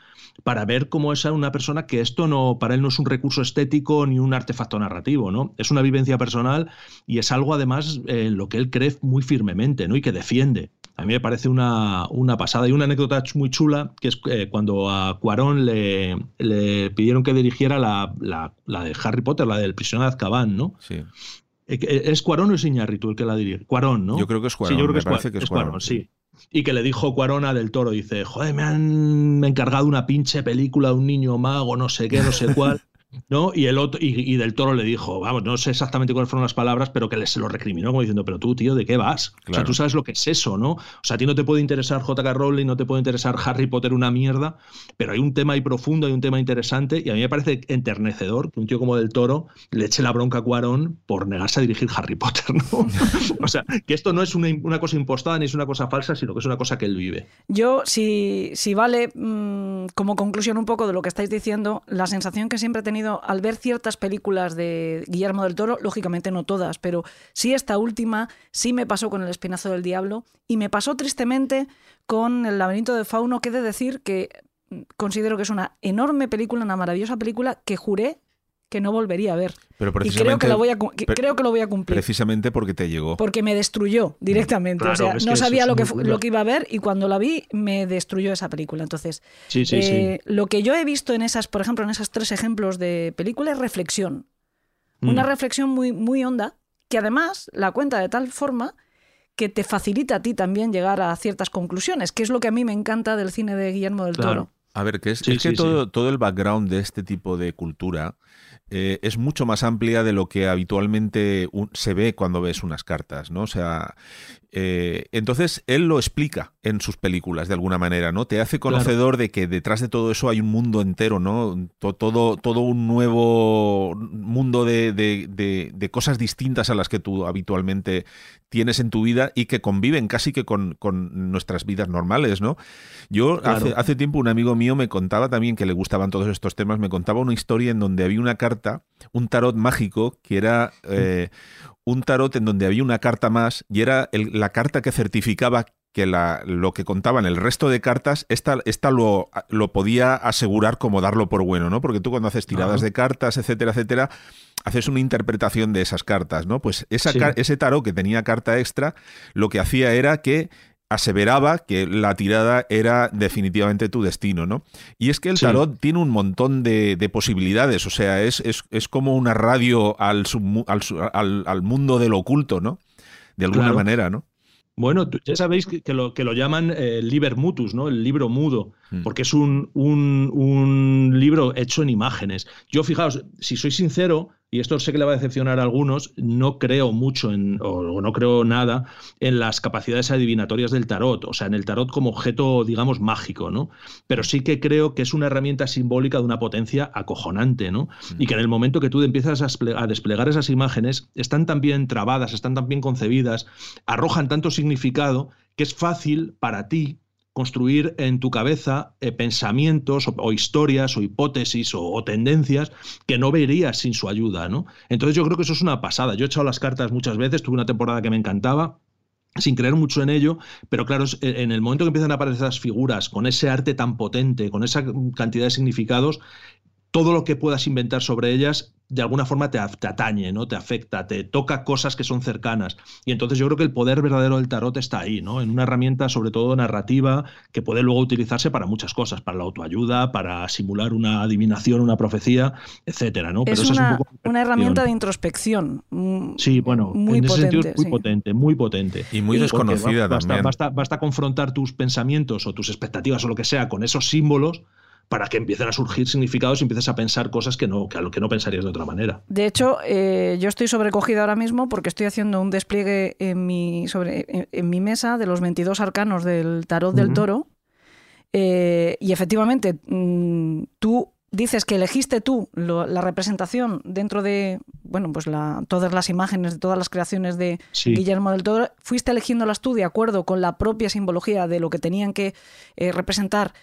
para ver cómo es una persona que esto no, para él no es un recurso estético ni un artefacto narrativo, ¿no? Es una vivencia personal y es algo, además, en lo que él cree muy firmemente, ¿no? Y que defiende. A mí me parece una, una pasada. Y una anécdota muy chula, que es eh, cuando a Cuarón le, le, pidieron que dirigiera la, la, la, de Harry Potter, la del prisionero de Azkaban, ¿no? Sí. Eh, eh, ¿Es Cuarón o es Iñárritu el que la dirige? Cuarón, ¿no? Yo creo que es Cuarón. Sí, yo creo que, es, que es, Cuarón, sí. Y que le dijo Cuarón del Toro, dice, joder, me han encargado una pinche película de un niño mago, no sé qué, no sé cuál. [LAUGHS] ¿no? Y el otro, y, del toro le dijo, vamos, no sé exactamente cuáles fueron las palabras, pero que se lo recriminó, como diciendo, pero tú, tío, ¿de qué vas? O sea, tú sabes lo que es eso, ¿no? O sea, a ti no te puede interesar J.K. Rowling, no te puede interesar Harry Potter una mierda, pero hay un tema ahí profundo, hay un tema interesante, y a mí me parece enternecedor que un tío como del toro le eche la bronca a Cuarón por negarse a dirigir Harry Potter, ¿no? [LAUGHS] o sea, que esto no es una, cosa impostada ni es una cosa falsa, sino que es una cosa que él vive. Yo, si, si vale, mm, como conclusión un poco de lo que estáis diciendo, la sensación que siempre he tenido al ver ciertas películas de Guillermo del Toro, lógicamente no todas, pero sí esta última, sí me pasó con El Espinazo del Diablo y me pasó tristemente con El laberinto de Fauno, que he de decir que considero que es una enorme película, una maravillosa película que juré que no volvería a ver. Pero y creo que, lo voy a, creo que lo voy a cumplir. Precisamente porque te llegó. Porque me destruyó directamente. o sea, no sabía lo que, lo que iba a ver y cuando la vi me destruyó esa película. Entonces, eh, lo que yo he visto en esas, por ejemplo, en esos tres ejemplos de película es reflexión. Una mm. reflexión muy, muy honda que además la cuenta de tal forma que te facilita a ti también llegar a ciertas conclusiones, que es lo que a mí me encanta del cine de Guillermo del Toro. A ver, que es, que todo, todo el background de este tipo de cultura eh, es mucho más amplia de lo que habitualmente se ve cuando ves unas cartas, ¿no? O sea, eh, entonces él lo explica en sus películas de alguna manera, ¿no? Te hace conocedor de que detrás de todo eso hay un mundo entero, ¿no? Todo, todo un nuevo mundo de, de, cosas distintas a las que tú habitualmente tienes en tu vida y que conviven casi que con, con nuestras vidas normales, ¿no? Yo hace, hace tiempo un amigo mío me contaba también que le gustaban todos estos temas, me contaba una historia en donde había una carta un tarot mágico que era eh, un tarot en donde había una carta más y era la carta que certificaba que la, lo que contaban el resto de cartas, esta, esta lo, lo, podía asegurar como darlo por bueno, ¿no? Porque tú cuando haces tiradas de cartas, etcétera, etcétera, haces una interpretación de esas cartas, ¿no? Pues esa, ese tarot que tenía carta extra, lo que hacía era que aseveraba que la tirada era definitivamente tu destino, ¿no? Y es que el tarot tiene un montón de, posibilidades, o sea, es, es, como una radio al, al, al, mundo del oculto, ¿no? De alguna manera, ¿no? Bueno, ya sabéis que, lo, que lo llaman el eh, liber mutus, ¿no? El libro mudo. Mm. porque es un, un, libro hecho en imágenes. Yo, fijaos, si soy sincero, y esto sé que le va a decepcionar a algunos, no creo mucho en, o, no creo nada en las capacidades adivinatorias del tarot, o sea, en el tarot como objeto, digamos, mágico, ¿no? Pero sí que creo que es una herramienta simbólica de una potencia acojonante, ¿no? Y que en el momento que tú empiezas a, desplegar esas imágenes, están tan bien trabadas, están tan bien concebidas, arrojan tanto significado que es fácil para ti construir en tu cabeza eh, pensamientos o, historias o hipótesis o, tendencias que no verías sin su ayuda, ¿no? Entonces yo creo que eso es una pasada. Yo he echado las cartas muchas veces, tuve una temporada que me encantaba, sin creer mucho en ello, pero claro, e, en el momento que empiezan a aparecer esas figuras con ese arte tan potente, con esa cantidad de significados, todo lo que puedas inventar sobre ellas de alguna forma te, atañe, ¿no? Te afecta, te toca cosas que son cercanas. Y entonces yo creo que el poder verdadero del tarot está ahí, ¿no? En una herramienta sobre todo narrativa que puede luego utilizarse para muchas cosas, para la autoayuda, para simular una adivinación, una profecía, etcétera, ¿no? Pero es, una, una, herramienta de introspección. Mm, sí, bueno, muy en ese sentido es muy potente, muy potente. Y muy desconocida también. Basta, basta confrontar tus pensamientos o tus expectativas o lo que sea con esos símbolos para que empiecen a surgir significados y empieces a pensar cosas que, no, que a lo que no pensarías de otra manera. De hecho, eh, yo estoy sobrecogida ahora mismo porque estoy haciendo un despliegue en mi, sobre, en, mi mesa de los 22 arcanos del tarot del toro. Eh, y efectivamente, mm, tú dices que elegiste tú la representación dentro de bueno pues la, todas las imágenes de todas las creaciones de Guillermo del Toro fuiste eligiéndolas tú de acuerdo con la propia simbología de lo que tenían que eh, representar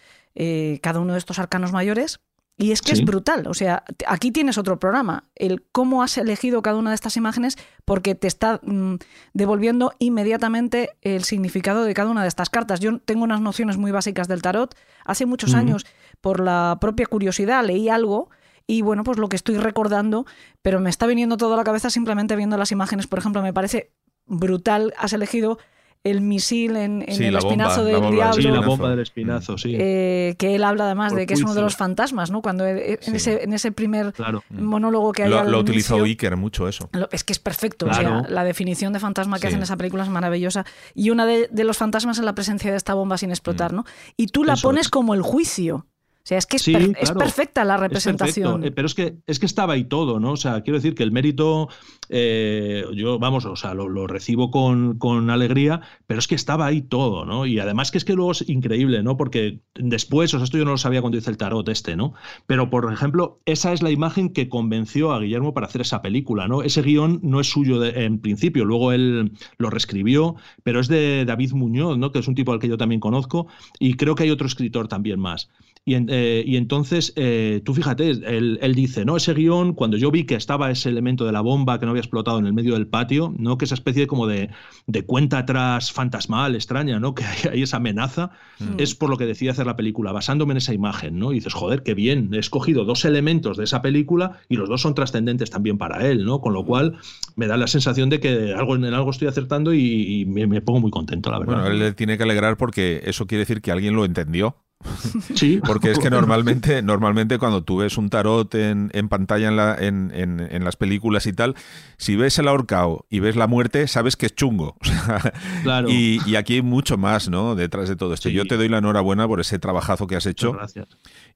eh, cada uno de estos arcanos mayores. Y es que es brutal. O sea, aquí tienes otro programa. El cómo has elegido cada una de estas imágenes, porque te está mm, devolviendo inmediatamente el significado de cada una de estas cartas. Yo tengo unas nociones muy básicas del tarot. Hace muchos años, por la propia curiosidad, leí algo. Y bueno, pues lo que estoy recordando, pero me está viniendo todo a la cabeza simplemente viendo las imágenes. Por ejemplo, me parece brutal. Has elegido el misil en, el espinazo del diablo. Sí, la bomba del espinazo, sí. Eh, que él habla además de que es uno de los fantasmas, ¿no? Cuando en, ese, en ese primer monólogo que hay Lo, lo utilizó Iker mucho eso. Es que es perfecto. O sea, la definición de fantasma que hace en esa película es maravillosa. Y una de, los fantasmas es la presencia de esta bomba sin explotar, mm. ¿no? Y tú la pones como el juicio. O sea, es que es, perfecta la representación. Eh, pero es que, es que estaba ahí todo, ¿no? O sea, quiero decir que el mérito, eh, yo, vamos, o sea, lo, recibo con, con, alegría, pero es que estaba ahí todo, ¿no? Y además que es que luego es increíble, ¿no? Porque después, o sea, esto yo no lo sabía cuando hice el tarot este, ¿no? Pero, por ejemplo, esa es la imagen que convenció a Guillermo para hacer esa película, ¿no? Ese guion no es suyo en principio, luego él lo reescribió, pero es de David Muñoz, ¿no? Que es un tipo al que yo también conozco, y creo que hay otro escritor también más. Y, eh, y entonces, eh, tú fíjate, él, dice, ¿no? Ese guion, cuando yo vi que estaba ese elemento de la bomba que no había explotado en el medio del patio, ¿no? Que esa especie como de, de cuenta atrás fantasmal, extraña, ¿no? [LAUGHS] Que hay, esa amenaza, mm. es por lo que decidí hacer la película, basándome en esa imagen, ¿no? Y dices, joder, qué bien, he escogido dos elementos de esa película y los dos son trascendentes también para él, ¿no? Con lo cual me da la sensación de que algo, en algo estoy acertando y, me, me, pongo muy contento, la verdad. Bueno, él le tiene que alegrar porque eso quiere decir que alguien lo entendió. [LAUGHS] Sí. Porque es que [LAUGHS] normalmente, normalmente cuando tú ves un tarot en, pantalla en, la, en, en, las películas y tal, si ves el ahorcado y ves la muerte, sabes que es chungo. [LAUGHS] claro. y, aquí hay mucho más, ¿no? Detrás de todo esto. Yo te doy la enhorabuena por ese trabajazo que has hecho. Gracias.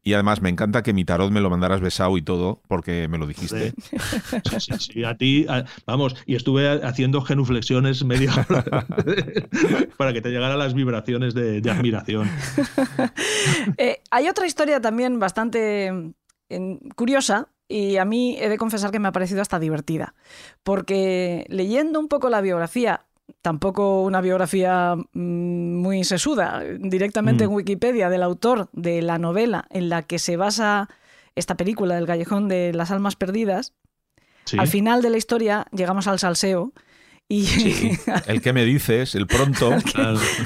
Y además me encanta que mi tarot me lo mandaras besado y todo, porque me lo dijiste. Sí, sí, a ti, vamos, y estuve haciendo genuflexiones media hora para que te llegaran las vibraciones de, admiración. [LAUGHS] Eh, hay otra historia también bastante curiosa y a mí he de confesar que me ha parecido hasta divertida, porque leyendo un poco la biografía tampoco una biografía mm, muy sesuda, directamente en mm. Wikipedia del autor de la novela en la que se basa esta película del Callejón de las Almas Perdidas. Al final de la historia llegamos al salseo y, [LAUGHS] el que me dices, el pronto.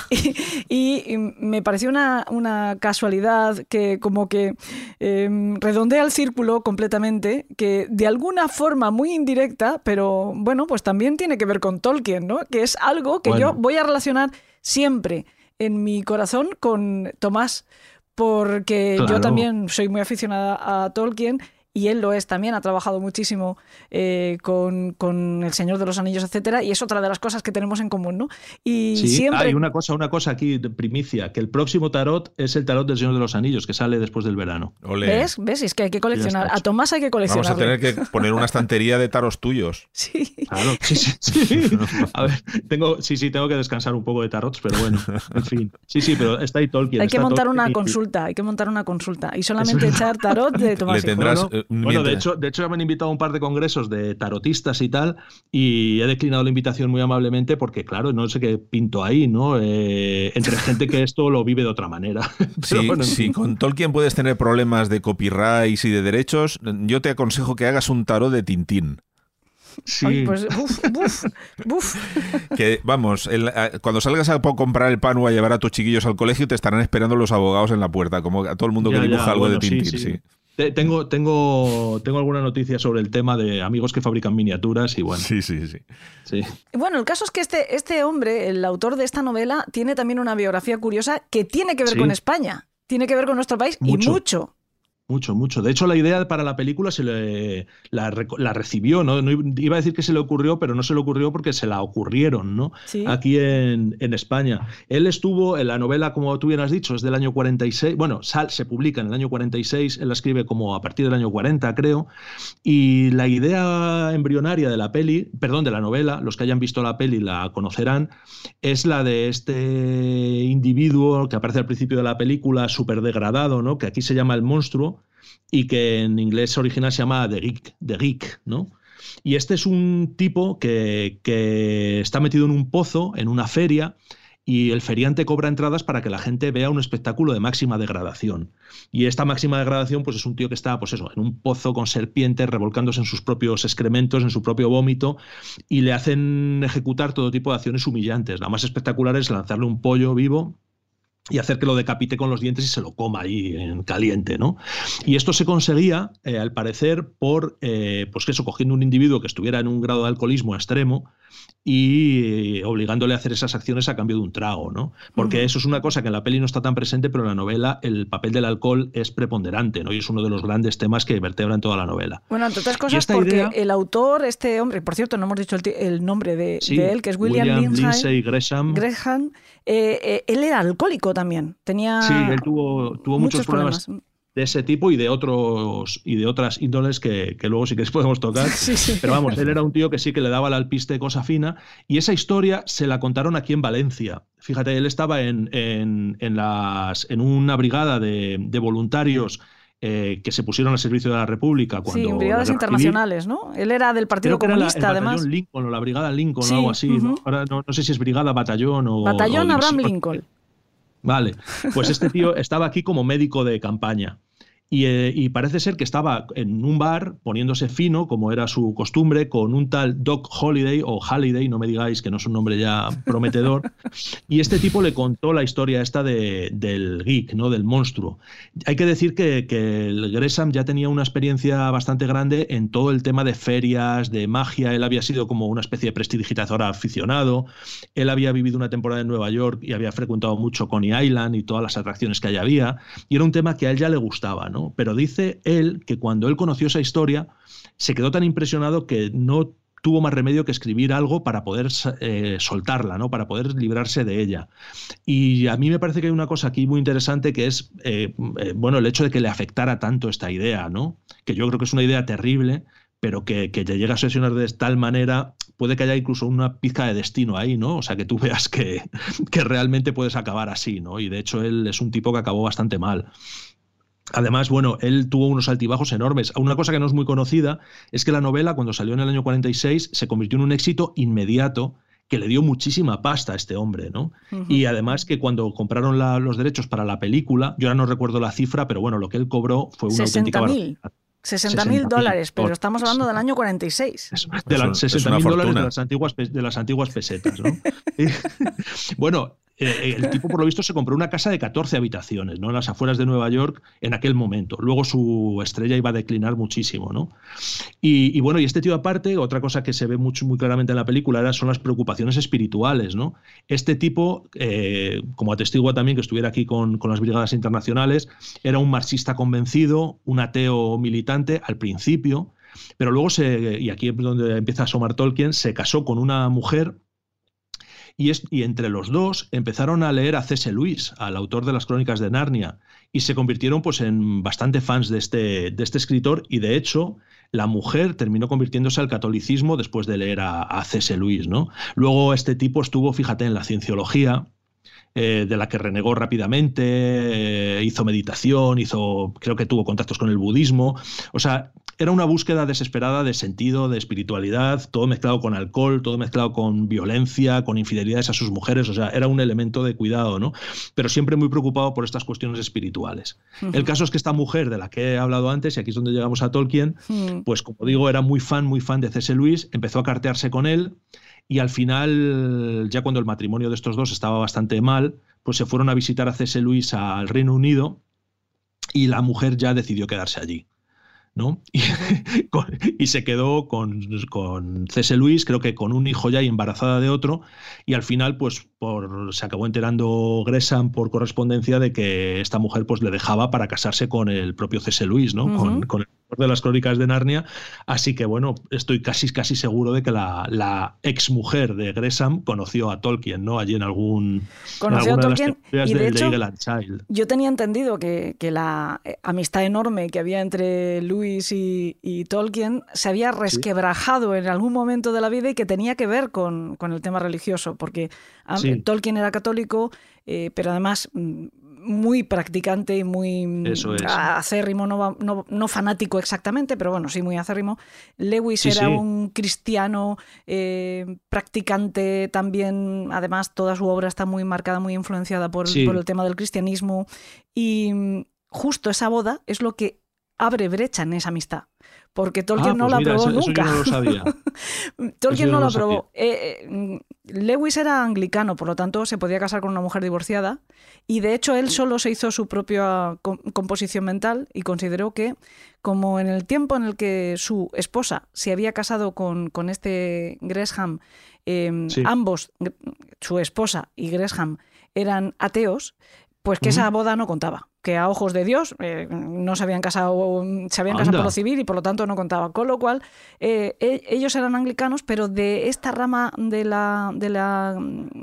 [LAUGHS] y, me pareció una, casualidad que como que em, redondea el círculo completamente, que de alguna forma muy indirecta, pero bueno, pues también tiene que ver con Tolkien, ¿no? Que es algo que yo voy a relacionar siempre en mi corazón con Tomás, porque yo también soy muy aficionada a Tolkien y él lo es también, ha trabajado muchísimo eh, con, con, El Señor de los Anillos, etcétera, y es otra de las cosas que tenemos en común, ¿no? Y sí, siempre... hay una cosa, una cosa aquí de primicia, que el próximo tarot es el tarot del Señor de los Anillos, que sale después del verano. ¿Ves? ¿Ves? Es que hay que coleccionar. A Tomás hay que coleccionar. Vamos a tener que poner una estantería de taros tuyos. [LAUGHS] Sí. Claro, sí, sí, sí. A ver, tengo, sí, sí, tengo que descansar un poco de tarots, pero bueno, en fin. Sí, sí, pero está ahí Tolkien. Hay que montar Tolkien una y- consulta, hay que montar una consulta. Y solamente echar tarot de Tomás. Le tendrás- Bueno, de hecho, de hecho ya me han invitado a un par de congresos de tarotistas y tal, y he declinado la invitación muy amablemente porque, claro, no sé qué pinto ahí, ¿no? Eh, entre gente que esto lo vive de otra manera. [LAUGHS] Pero Si, bueno, fin. con Tolkien puedes tener problemas de copyright y de derechos, yo te aconsejo que hagas un tarot de Tintín. Sí. Ay, pues, buf, buf, buf. [LAUGHS] Que vamos, el- cuando salgas a comprar el pan o a llevar a tus chiquillos al colegio, te estarán esperando los abogados en la puerta, como a todo el mundo que ya, dibuja algo bueno, de sí, Tintín. sí. sí. Te- Tengo, tengo, tengo alguna noticia sobre el tema de amigos que fabrican miniaturas y bueno, Sí, sí, sí. sí. Bueno, el caso es que este, este hombre, el autor de esta novela, tiene también una biografía curiosa que tiene que ver Sí. con España, tiene que ver con nuestro país Mucho. y mucho. Mucho, mucho. De hecho, la idea para la película se le, la, la recibió, ¿no? No Iba a decir que se le ocurrió, pero no se le ocurrió porque se la ocurrieron, ¿no? Sí. Aquí en, en España. Él estuvo en la novela, como tú bien has dicho, es del año 46. Bueno, sal, se publica en el año 46, él la escribe como a partir del año 40, creo. Y la idea embrionaria de la peli, perdón, de la novela, los que hayan visto la peli la conocerán, es la de este individuo que aparece al principio de la película, súper degradado, ¿no? Que aquí se llama el monstruo y que en inglés original se llama The Geek, The Geek ¿no? Y este es un tipo que, que está metido en un pozo, en una feria, y el feriante cobra entradas para que la gente vea un espectáculo de máxima degradación. Y esta máxima degradación, pues es un tío que está, pues eso, en un pozo con serpientes, revolcándose en sus propios excrementos, en su propio vómito, y le hacen ejecutar todo tipo de acciones humillantes. La más espectacular es lanzarle un pollo vivo y hacer que lo decapite con los dientes y se lo coma ahí en caliente, ¿no? Y esto se conseguía, eh, al parecer, por, eh, pues eso, cogiendo un individuo que estuviera en un grado de alcoholismo extremo y obligándole a hacer esas acciones a cambio de un trago, ¿no? Porque eso es una cosa que en la peli no está tan presente, pero en la novela el papel del alcohol es preponderante, ¿no? Y es uno de los grandes temas que vertebran toda la novela. Bueno, entre otras cosas, porque idea- el autor, este hombre, por cierto, no hemos dicho el, nombre de, Sí, de él, que es William, Lindsay Lindsay Gresham. Gresham, eh, eh, él era alcohólico también. Tenía Sí, él tuvo, tuvo muchos, problemas, de ese tipo y de otros y de otras índoles que, que luego sí que podemos tocar. [LAUGHS] Sí, sí. Pero vamos, él era un tío que sí que le daba al alpiste cosa fina. Y esa historia se la contaron aquí en Valencia. Fíjate, él estaba en, en, en las, en una brigada de, de voluntarios eh, que se pusieron al servicio de la República. Cuando Sí, la brigadas Civil- internacionales, ¿no? Él era del Partido Creo que era la- Comunista, el además. batallón Lincoln o la brigada Lincoln Sí, o algo así. ¿no? Ahora no, no sé si es brigada, batallón o. Batallón o Abraham. Lincoln. Vale, pues este [LAUGHS] tío estaba aquí como médico de campaña. Y, eh, y parece ser que estaba en un bar poniéndose fino, como era su costumbre, con un tal Doc Holiday o Halliday, no me digáis que no es un nombre ya prometedor. [LAUGHS] y este tipo le contó la historia esta de- del geek, ¿no? del monstruo. Hay que decir que, que el Gresham ya tenía una experiencia bastante grande en todo el tema de ferias, de magia. Él había sido como una especie de prestidigitador aficionado. Él había vivido una temporada en Nueva York y había frecuentado mucho Coney Island y todas las atracciones que allá había. Y era un tema que a él ya le gustaba, ¿no? Pero dice él que cuando él conoció esa historia, se quedó tan impresionado que no tuvo más remedio que escribir algo para poder eh, soltarla, ¿no? Para poder librarse de ella. Y a mí me parece que hay una cosa aquí muy interesante que es, eh, eh, bueno, el hecho de que le afectara tanto esta idea, ¿no? Que yo creo que es una idea terrible, pero que, que te llega a sesionar de tal manera, puede que haya incluso una pizca de destino ahí, ¿no? O sea, que tú [LAUGHS] veas que, que realmente puedes acabar así, ¿no? Y de hecho él es un tipo que acabó bastante mal. Además, bueno, él tuvo unos altibajos enormes. Una cosa que no es muy conocida es que la novela, cuando salió en el año 46, se convirtió en un éxito inmediato que le dio muchísima pasta a este hombre, ¿no? Y además que cuando compraron la- los derechos para la película, yo ahora no recuerdo la cifra, pero bueno, lo que él cobró fue una auténtica 60.000. barbaridad. 60.000 60.000 dólares, pero estamos hablando del año 46. Eso, de Es las 60 una mil dólares de las antiguas, pe- de las antiguas pesetas. ¿no? [LAUGHS] [LAUGHS] Y, bueno, eh, el tipo, por lo visto, se compró una casa de 14 habitaciones, ¿no? En las afueras de Nueva York en aquel momento. Luego su estrella iba a declinar muchísimo, ¿no? Y, bueno, y este tío aparte, otra cosa que se ve mucho, muy claramente en la película era, son las preocupaciones espirituales, ¿no? Este tipo, eh, como atestigua también que estuviera aquí con, con las brigadas internacionales, era un marxista convencido, un ateo militante al principio, pero luego se, y aquí es donde empieza a asomar Tolkien, se casó con una mujer y, entre los dos empezaron a leer a C.S. Lewis, al autor de las Crónicas de Narnia, y se convirtieron pues, en bastante fans de este, de este escritor, y de hecho la mujer terminó convirtiéndose al catolicismo después de leer a, C.S. Lewis. ¿no? Luego este tipo estuvo, fíjate, en la cienciología, eh, de la que renegó rápidamente, eh, hizo meditación, hizo, creo que tuvo contactos con el budismo. O sea, era una búsqueda desesperada de sentido, de espiritualidad, todo mezclado con alcohol, todo mezclado con violencia, con infidelidades a sus mujeres, o sea, era un elemento de cuidado, ¿no? Pero siempre muy preocupado por estas cuestiones espirituales. El caso es que esta mujer de la que he hablado antes, y aquí es donde llegamos a Tolkien, pues como digo, era muy fan, muy fan de C.S. Lewis, empezó a cartearse con él y al final, ya cuando el matrimonio de estos dos estaba bastante mal, pues se fueron a visitar a C.S. Lewis al Reino Unido y la mujer ya decidió quedarse allí. ¿No? [LAUGHS] Y, se quedó con, con C.S. Luis, creo que con un hijo ya y embarazada de otro, y al final, pues, por, se acabó enterando Gresham por correspondencia de que esta mujer pues, le dejaba para casarse con el propio C.S. Luis, ¿no? con, con, el de las crónicas de Narnia. Así que, bueno, estoy casi, casi seguro de que la, la ex mujer de Gresham conoció a Tolkien, ¿no? Allí en algún. Conoció a Tolkien. y de, hecho, yo tenía entendido que, que la eh, amistad enorme que había entre Luis y, Tolkien se había resquebrajado en algún momento de la vida y que tenía que ver con, el tema religioso, porque Tolkien era católico, eh, pero además mm, muy practicante y muy mm, acérrimo, no, no, fanático exactamente, pero bueno, sí muy acérrimo. Lewis era un cristiano eh, practicante también, además toda su obra está muy marcada, muy influenciada por, por el tema del cristianismo. Y mm, justo esa boda es lo que abre brecha en esa amistad. Porque Tolkien ah, no la aprobó nunca. no lo sabía. [LAUGHS] Tolkien no, lo aprobó. Eh, eh, Lewis era anglicano, por lo tanto se podía casar con una mujer divorciada. Y de hecho él solo se hizo su propia composición mental y consideró que, como en el tiempo en el que su esposa se había casado con, con este Gresham, em, ambos, su esposa y Gresham, eran ateos, pues que esa boda no contaba que a ojos de Dios eh, no se habían casado, se habían casado por lo civil y por lo tanto no contaba. Con lo cual, eh, e, ellos eran anglicanos, pero de esta rama de la, de la,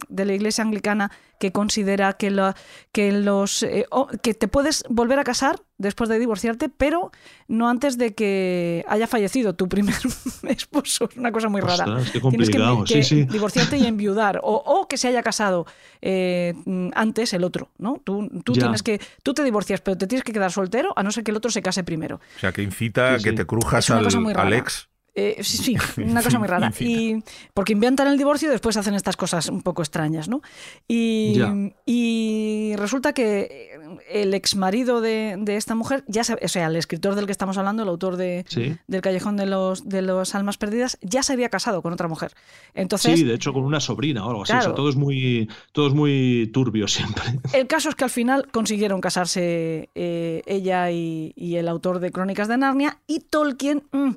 de la iglesia anglicana que considera que, la, que, los, eh, que te puedes volver a casar después de divorciarte, pero no antes de que haya fallecido tu primer [LAUGHS] esposo. Es una cosa muy rara. Tienes que, divorciarte y enviudar, o, que se haya casado eh, antes el otro. ¿no? Tú, tú tienes que, tú te divorcias, pero te tienes que quedar soltero a no ser que el otro se case primero. O sea, que incita a que te crujas al, al ex. Eh, sí, [LAUGHS] una cosa muy rara. y porque inventan el divorcio y después hacen estas cosas un poco extrañas, ¿no? Y, y resulta que el ex marido de, esta mujer, ya o sea, el escritor del que estamos hablando, el autor de, del Callejón de los, de los Almas Perdidas, ya se había casado con otra mujer. Entonces, sí, de hecho con una sobrina o algo así. todo es muy, todo es muy turbio siempre. [LAUGHS] El caso es que al final consiguieron casarse eh, ella y, el autor de Crónicas de Narnia y Tolkien. Mm,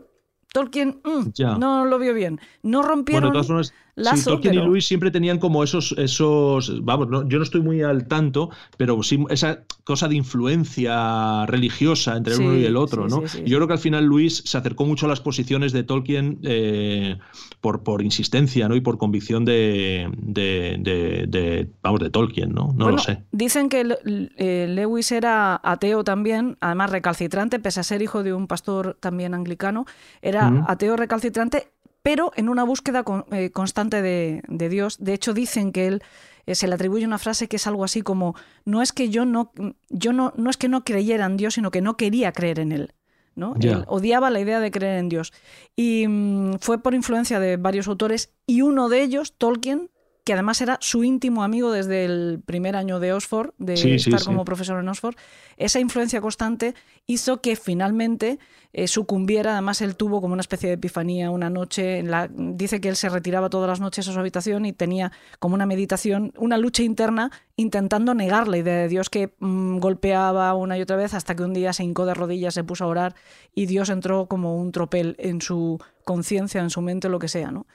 Tolkien mm, no lo vio bien. No rompieron bueno, lazo, sí, Tolkien y Luis siempre tenían como esos, esos vamos, yo no estoy muy al tanto, pero sí esa cosa de influencia religiosa entre el uno y el otro, ¿no? yo creo que al final Luis se acercó mucho a las posiciones de Tolkien eh, por, por insistencia, ¿no? Y por convicción de, de, vamos, de Tolkien, ¿no? No lo sé. Dicen que eh, Lewis era ateo también, además recalcitrante, pese a ser hijo de un pastor también anglicano, era ateo recalcitrante, pero en una búsqueda eh, constante de, Dios. De hecho, dicen que él eh, se le atribuye una frase que es algo así como no es que yo no, yo no, no es que no creyera en Dios, sino que no quería creer en él. ¿no? Él odiaba la idea de creer en Dios. Y mm, fue por influencia de varios autores, y uno de ellos, Tolkien, que además era su íntimo amigo desde el primer año de Oxford, de estar como profesor en Oxford, esa influencia constante hizo que finalmente eh, sucumbiera. Además, él tuvo como una especie de epifanía una noche. En la, dice que él se retiraba todas las noches a su habitación y tenía como una meditación, una lucha interna intentando negar la idea de Dios que mm, golpeaba una y otra vez hasta que un día se hincó de rodillas, se puso a orar y Dios entró como un tropel en su conciencia, en su mente, lo que sea, ¿no?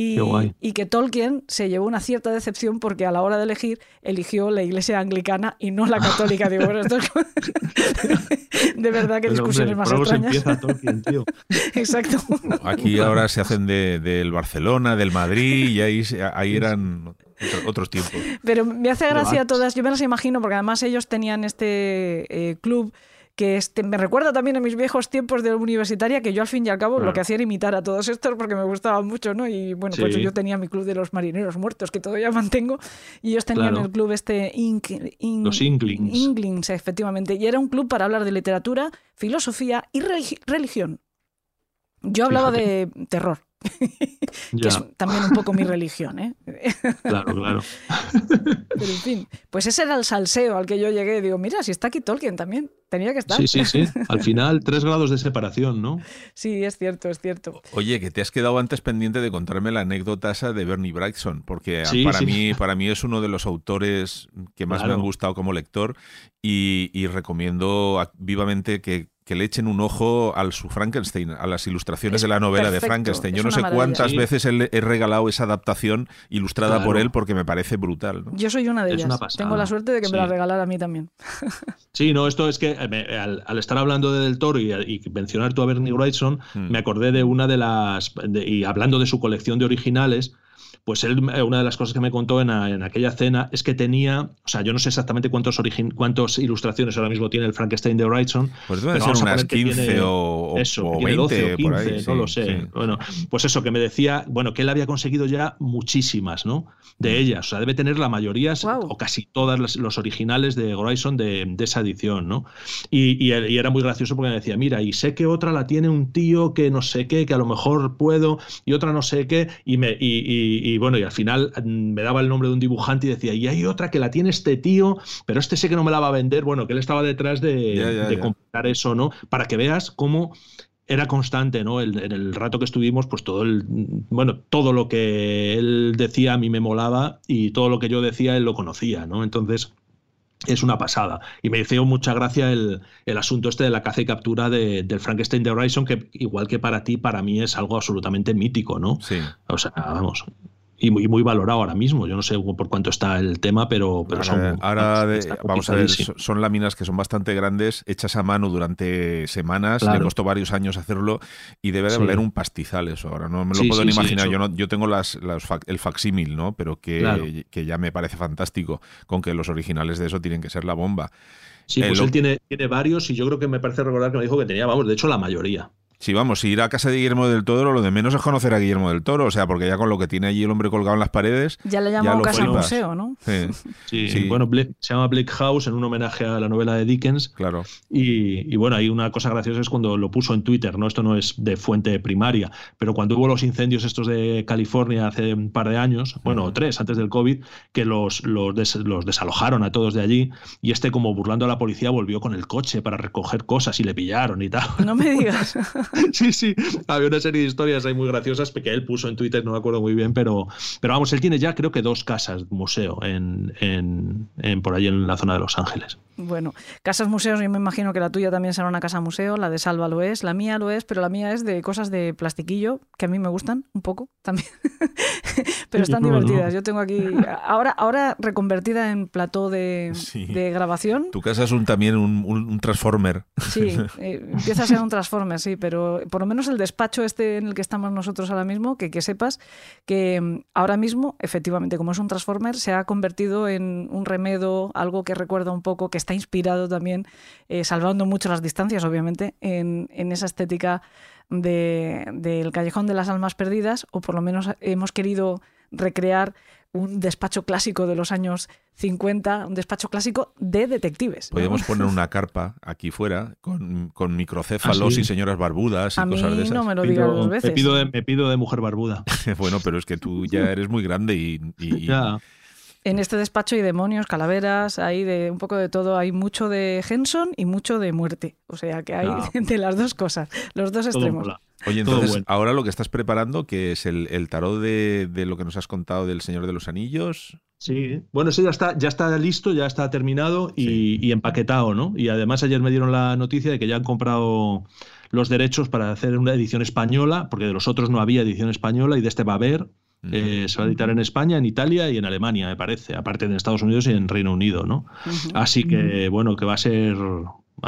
Y, y, que Tolkien se llevó una cierta decepción porque a la hora de elegir eligió la iglesia anglicana y no la católica. Digo, bueno, esto es... [LAUGHS] de verdad que discusiones más extrañas. empieza Tolkien, tío. [LAUGHS] Exacto. Aquí ahora se hacen del de, Barcelona, del Madrid y ahí, ahí eran otros tiempos. Pero me hace gracia todas, yo me las imagino porque además ellos tenían este eh, club que este, me recuerda también a mis viejos tiempos de universitaria, que yo al fin y al cabo lo que hacía era imitar a todos estos porque me gustaban mucho, ¿no? Y bueno, pues yo tenía mi club de los marineros muertos, que todavía [LAUGHS] mantengo, y ellos tenían el club este... los Inklings. Inklings, efectivamente. Y era un club para hablar de literatura, filosofía y religión. Yo hablaba de terror. Que es también un poco mi religión, ¿eh? Claro, claro. Pero en fin, pues ese era el salseo al que yo llegué. Digo, mira, si está aquí Tolkien también, tenía que estar. Sí, sí, sí. Al final, tres grados de separación, ¿no? Sí, es cierto, es cierto. Oye, que te has quedado antes pendiente de contarme la anécdota esa de Bernie Wrightson, porque para, Mí, para mí es uno de los autores que más me han gustado como lector y recomiendo vivamente que que le echen un ojo al su Frankenstein, a las ilustraciones de la novela de Frankenstein. Yo no sé cuántas veces he regalado esa adaptación ilustrada por él porque me parece brutal. Yo soy una de ellas. Tengo la suerte de que me la regalara a mí también. [LAUGHS] Sí, no, esto es que eh, al, estar hablando de Del Toro y, mencionar tú a Bernie Wrightson, hmm. me acordé de una de las. y hablando de su colección de originales pues él, eh, una de las cosas que me contó en, aquella cena es que tenía, o sea, yo no sé exactamente cuántos, cuántos ilustraciones ahora mismo tiene el Frankenstein de Wrightson. Pues debe ser unas 15 o, eso, o 20 12 o 15, no lo sé. Bueno, pues eso, que me decía, bueno, que él había conseguido ya muchísimas, ¿no? De mm. ellas, o sea, debe tener la mayoría o casi todas los originales de Wrightson de, esa edición, ¿no? Y, era muy gracioso porque me decía, mira, y sé que otra la tiene un tío que no sé qué, que a lo mejor puedo, y otra no sé qué, y me... y y bueno, y al final mm, me daba el nombre de un dibujante y decía, y hay otra que la tiene este tío, pero este sé que no me la va a vender. Bueno, que él estaba detrás de, comprar eso, ¿no? Para que veas cómo era constante, ¿no? en el rato que estuvimos, pues todo el, bueno, todo lo que él decía a mí me molaba y todo lo que yo decía él lo conocía, ¿no? Entonces, es una pasada. Y me hizo mucha gracia el, asunto este de la caza y captura de, del Frankenstein de Horizon, que igual que para ti, para mí es algo absolutamente mítico, ¿no? Sí. O sea, vamos, y muy, muy valorado ahora mismo. Yo no sé por cuánto está el tema, pero, pero son. Ahora, vamos a ver, son láminas que son bastante grandes, hechas a mano durante semanas. Le costó varios años hacerlo y debe de valer un pastizal eso. Ahora no me lo puedo ni imaginar. yo, no, yo tengo las, el facsímil, ¿no? Pero que, que ya me parece fantástico. Con que los originales de eso tienen que ser la bomba. Sí, pues él tiene, tiene varios y yo creo que me parece recordar que me dijo que tenía, vamos, de hecho la mayoría. Sí, vamos, si ir a casa de Guillermo del Toro, lo de menos es conocer a Guillermo del Toro, o sea, porque ya con lo que tiene allí el hombre colgado en las paredes. Ya le llamó casa museo, ¿no? Sí, sí, bueno, se llama Blake House en un homenaje a la novela de Dickens. Claro. Y, bueno, hay una cosa graciosa es cuando lo puso en Twitter, ¿no? Esto no es de fuente primaria, pero cuando hubo los incendios estos de California hace un par de años, bueno, tres antes del COVID, que los, los, los desalojaron a todos de allí y este, como burlando a la policía, volvió con el coche para recoger cosas y le pillaron y tal. No me [LAUGHS] digas. [LAUGHS] sí, sí, había una serie de historias ahí muy graciosas que él puso en Twitter, no me acuerdo muy bien, pero, pero vamos, él tiene ya creo que dos casas museo en, en, por ahí en la zona de Los Ángeles. Bueno, casas museos, yo me imagino que la tuya también será una casa museo, la de Salva lo es, la mía lo es, pero la mía es de cosas de plastiquillo, que a mí me gustan un poco también, [LAUGHS] pero están divertidas. Yo tengo aquí, ahora, ahora reconvertida en plató de, grabación. Tu casa es un, también un, transformer. Sí, [LAUGHS] eh, empieza a ser un transformer, sí, pero por lo menos el despacho este en el que estamos nosotros ahora mismo, que, sepas que mm, ahora mismo, efectivamente, como es un transformer, se ha convertido en un remedo, algo que recuerda un poco que está inspirado también, eh, salvando mucho las distancias, obviamente, en, esa estética del Callejón de las Almas Perdidas, o por lo menos hemos querido recrear un despacho clásico de los años 50, un despacho clásico de detectives. Podríamos poner [LAUGHS] una carpa aquí fuera con, con microcéfalos ¿Ah, y señoras barbudas y A mí cosas de esas. no me lo digas dos me, veces. pido de, me pido de mujer barbuda. [LAUGHS] bueno, pero es que tú ya eres muy grande y, y- Ya. En este despacho hay demonios, calaveras, hay de un poco de todo. Hay mucho de Henson y mucho de muerte. O sea que hay Ya. [LAUGHS] de las dos cosas, los dos Todo extremos. mola. Oye, entonces bueno. ahora lo que estás preparando, que es el, el tarot de, de lo que nos has contado del Señor de los Anillos. Sí, bueno, eso ya está, ya está listo, ya está terminado y, y empaquetado, ¿no? Y además ayer me dieron la noticia de que ya han comprado los derechos para hacer una edición española, porque de los otros no había edición española y de este va a haber. Eh, se va a editar en España, en Italia y en Alemania, me parece, aparte de en Estados Unidos y en Reino Unido, ¿no? Así que, bueno, que va a ser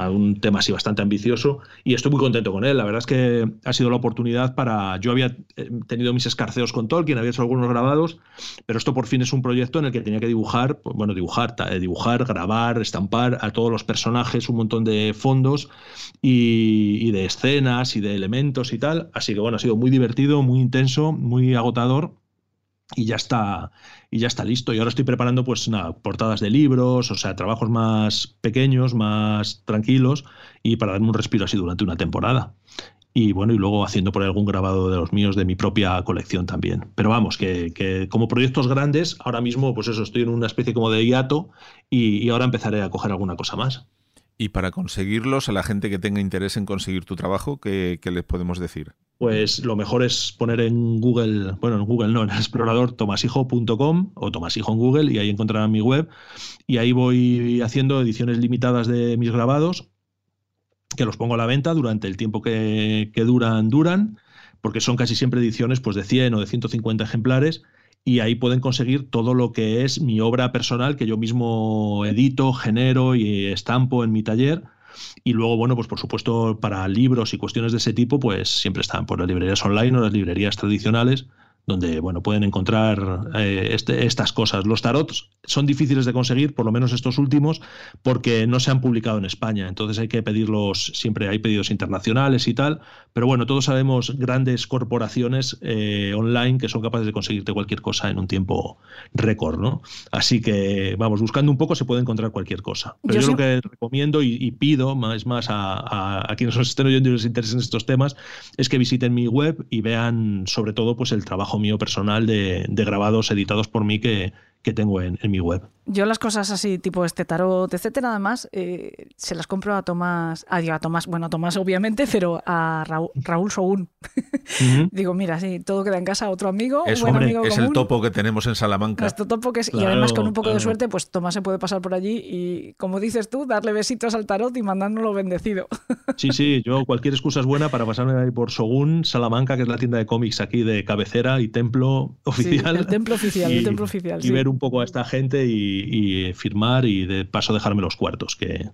un tema así bastante ambicioso y estoy muy contento con él. La verdad es que ha sido la oportunidad para... Yo había eh, tenido mis escarceos con Tolkien, había hecho algunos grabados, pero esto por fin es un proyecto en el que tenía que dibujar, pues, bueno, dibujar, eh, dibujar, grabar, estampar a todos los personajes, un montón de fondos y, y de escenas y de elementos y tal. Así que, bueno, ha sido muy divertido, muy intenso, muy agotador y ya está y ya está listo. Y ahora estoy preparando pues nada, portadas de libros, o sea, trabajos más pequeños, más tranquilos y para darme un respiro así durante una temporada. Y bueno, y luego haciendo por ahí algún grabado de los míos de mi propia colección también. Pero vamos, que, que como proyectos grandes, ahora mismo, pues eso, estoy en una especie como de hiato y, y ahora empezaré a coger alguna cosa más. Y para conseguirlos, a la gente que tenga interés en conseguir tu trabajo, ¿qué, qué les podemos decir? Pues lo mejor es poner en Google, bueno, en Google no, en el explorador tomasijo.com o tomasijo en Google y ahí encontrarán mi web. Y ahí voy haciendo ediciones limitadas de mis grabados, que los pongo a la venta durante el tiempo que, duran, duran, porque son casi siempre ediciones pues, de 100 o de 150 ejemplares. Y ahí pueden conseguir todo lo que es mi obra personal que yo mismo edito, genero y estampo en mi taller. Y luego, bueno, pues por supuesto, para libros y cuestiones de ese tipo, pues siempre están por las librerías online o las librerías tradicionales, donde, bueno, pueden encontrar eh, este- estas cosas. Los tarots son difíciles de conseguir, por lo menos estos últimos, porque no se han publicado en España. Entonces hay que pedirlos, siempre hay pedidos internacionales y tal. Pero bueno, todos sabemos grandes corporaciones eh, online que son capaces de conseguirte cualquier cosa en un tiempo récord, ¿no? Así que, vamos, buscando un poco se puede encontrar cualquier cosa. Pero Yo lo que recomiendo y, y pido, más, más a, a- a quienes nos estén oyendo y les interesen estos temas, es que visiten mi web y vean sobre todo pues el trabajo mío personal de, de grabados editados por mí que, que tengo en, en mi web. Yo las cosas así, tipo este tarot, etcétera, además, eh, se las compro a Tomás, a, digo, a Tomás, bueno, a Tomás obviamente, pero a Raúl, Raúl Sogún. Ujú. [LAUGHS] Digo, mira, sí, todo queda en casa, otro amigo, Es, buen hombre, amigo es el topo que tenemos en Salamanca. Nuestro topo que es, y además con un poco de suerte, pues Tomás se puede pasar por allí y, como dices tú, darle besitos al tarot y mandárnoslo bendecido. [LAUGHS] Sí, sí, yo cualquier excusa es buena para pasarme ahí por Sogún, Salamanca, que es la tienda de cómics aquí de cabecera y templo oficial. el templo oficial, [LAUGHS] y, el templo oficial, Y sí. ver un poco a esta gente y, y firmar y de paso dejarme los cuartos, que,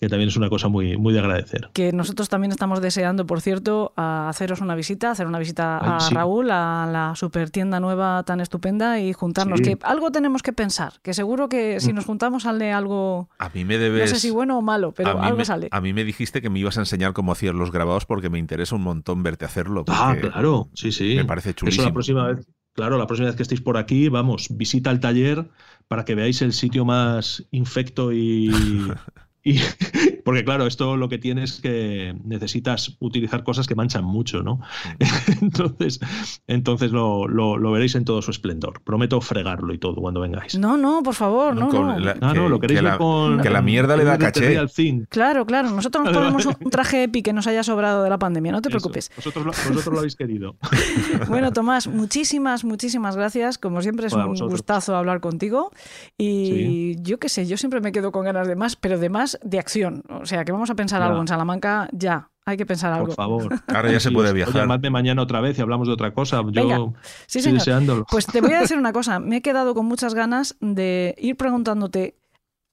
que también es una cosa muy, muy de agradecer. que nosotros también estamos deseando, por cierto, a haceros una visita, hacer una visita Ay, a sí. Raúl, a la super tienda nueva tan estupenda y juntarnos. Sí. Que algo tenemos que pensar, que seguro que si nos juntamos sale algo, A mí me no debes. sé si bueno o malo, pero a mí algo me, sale. A mí me dijiste que me ibas a enseñar cómo hacías los grabados porque me interesa un montón verte hacerlo. Ah, claro, sí, sí. Me parece Eso chulísimo. la próxima vez. Claro, la próxima vez que estéis por aquí, vamos, visita el taller para que veáis el sitio más infecto y. [LAUGHS] y- [LAUGHS] porque claro, esto lo que tiene es que necesitas utilizar cosas que manchan mucho, ¿no? [LAUGHS] entonces, entonces lo, lo- lo veréis en todo su esplendor. Prometo fregarlo y todo cuando vengáis. No, no, por favor, no, no. la- Ah, no, que- lo queréis que la- con. que la mierda le da caché. Al fin. Claro, claro, nosotros nos ponemos un traje epi que nos haya sobrado de la pandemia, no te Eso, preocupes. Vosotros, lo, vosotros lo habéis querido. [LAUGHS] Bueno, Tomás, muchísimas, muchísimas gracias. Como siempre es un vosotros. gustazo hablar contigo. Y yo qué sé, yo siempre me quedo con ganas de más, pero de más de acción. O sea, que vamos a pensar Ya. algo en Salamanca ya. Hay que pensar algo. Por favor. [LAUGHS] Ahora ya se puede viajar. Llamadme mañana otra vez y hablamos de otra cosa. Yo Venga. Sí, estoy señor. deseándolo. Pues te voy a decir [LAUGHS] una cosa. Me he quedado con muchas ganas de ir preguntándote,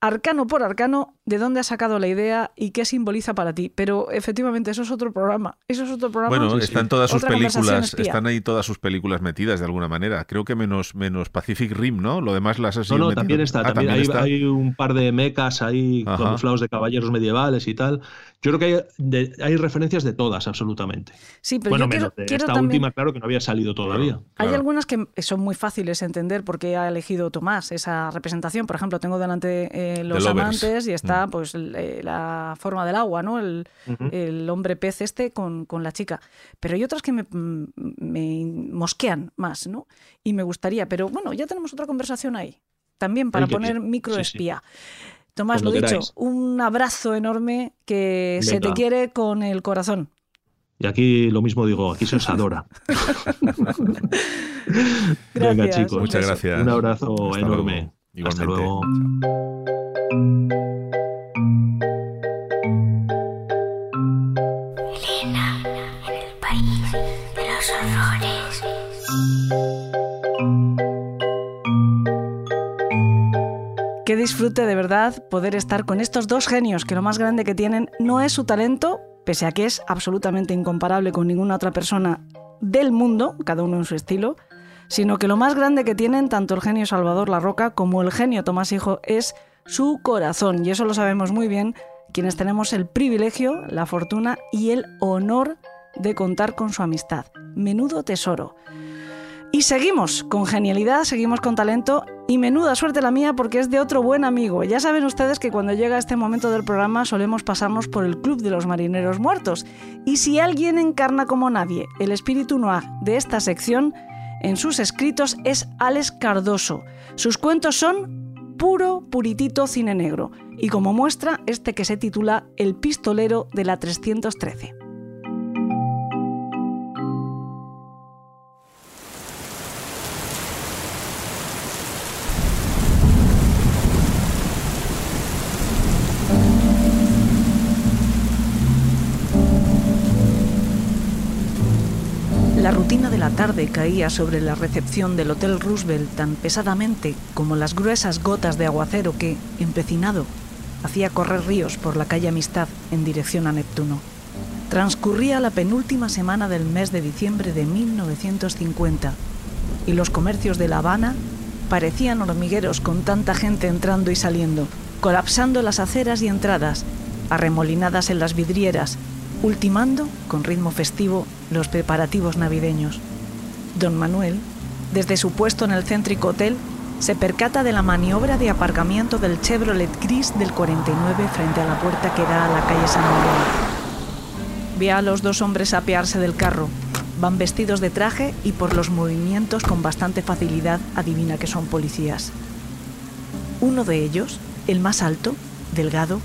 arcano por arcano, de dónde has sacado la idea y qué simboliza para ti. Pero efectivamente, eso es otro programa. Eso es otro programa. Bueno, están todas sus películas, están ahí todas sus películas metidas de alguna manera. Creo que menos, menos Pacific Rim, ¿no? Lo demás las has No, no, también está. Ah, también, hay, un par de mecas ahí camuflados de caballeros medievales y tal. Yo creo que hay, referencias de todas, absolutamente. Sí, pero bueno, yo menos quiero, esta última, claro, que no había salido todavía. Hay algunas que son muy fáciles de entender porque ha elegido Tomás esa representación. Por ejemplo, tengo delante eh, Los Amantes y está pues eh, la forma del agua, ¿no? El, hombre pez este con, la chica. Pero hay otras que me, mosquean más, ¿no? Y me gustaría. Pero bueno, ya tenemos otra conversación ahí. También para poner microespía. Tomás, lo dicho, un abrazo enorme que se te quiere con el corazón. Y aquí lo mismo digo, aquí se os adora. [LAUGHS] Venga, chicos. Muchas gracias. Un abrazo enorme. Hasta luego. Los horrores. Qué disfrute de verdad poder estar con estos dos genios que lo más grande que tienen no es su talento, pese a que es absolutamente incomparable con ninguna otra persona del mundo, cada uno en su estilo, sino que lo más grande que tienen tanto el genio Salvador La Roca como el genio Tomás Hijo es su corazón. Y eso lo sabemos muy bien quienes tenemos el privilegio, la fortuna y el honor de contar con su amistad. Menudo tesoro. Y seguimos con genialidad, seguimos con talento y menuda suerte la mía porque es de otro buen amigo. Ya saben ustedes que cuando llega este momento del programa solemos pasarnos por el Club de los Marineros Muertos. Y si alguien encarna como nadie el espíritu noir de esta sección, en sus escritos es Alex Cardoso. Sus cuentos son puro, puritito cine negro. Y como muestra este que se titula El pistolero de la 313. Rutina de la tarde caía sobre la recepción del Hotel Roosevelt tan pesadamente como las gruesas gotas de aguacero que, empecinado, hacía correr ríos por la calle Amistad en dirección a Neptuno. Transcurría la penúltima semana del mes de diciembre de 1950 y los comercios de La Habana parecían hormigueros con tanta gente entrando y saliendo, colapsando las aceras y entradas, arremolinadas en las vidrieras, ultimando, con ritmo festivo, los preparativos navideños. Don Manuel, desde su puesto en el céntrico hotel, se percata de la maniobra de aparcamiento del Chevrolet gris del 49 frente a la puerta que da a la calle San Miguel. Ve a los dos hombres apearse del carro. Van vestidos de traje y por los movimientos con bastante facilidad adivina que son policías. Uno de ellos, el más alto, delgado,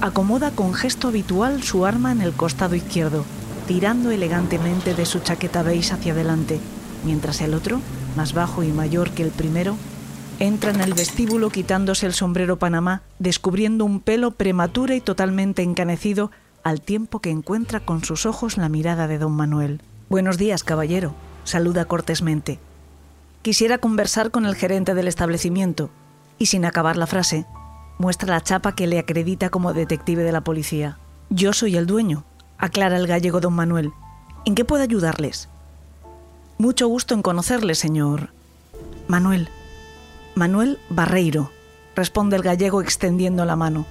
acomoda con gesto habitual su arma en el costado izquierdo, tirando elegantemente de su chaqueta beige hacia adelante, mientras el otro, más bajo y mayor que el primero, entra en el vestíbulo quitándose el sombrero panamá, descubriendo un pelo prematuro y totalmente encanecido, al tiempo que encuentra con sus ojos la mirada de don Manuel. Buenos días, caballero, saluda cortésmente. Quisiera conversar con el gerente del establecimiento, y sin acabar la frase, muestra la chapa que le acredita como detective de la policía. Yo soy el dueño, aclara el gallego don Manuel. ¿En qué puedo ayudarles? Mucho gusto en conocerle, señor. Manuel. Manuel Barreiro, responde el gallego extendiendo la mano.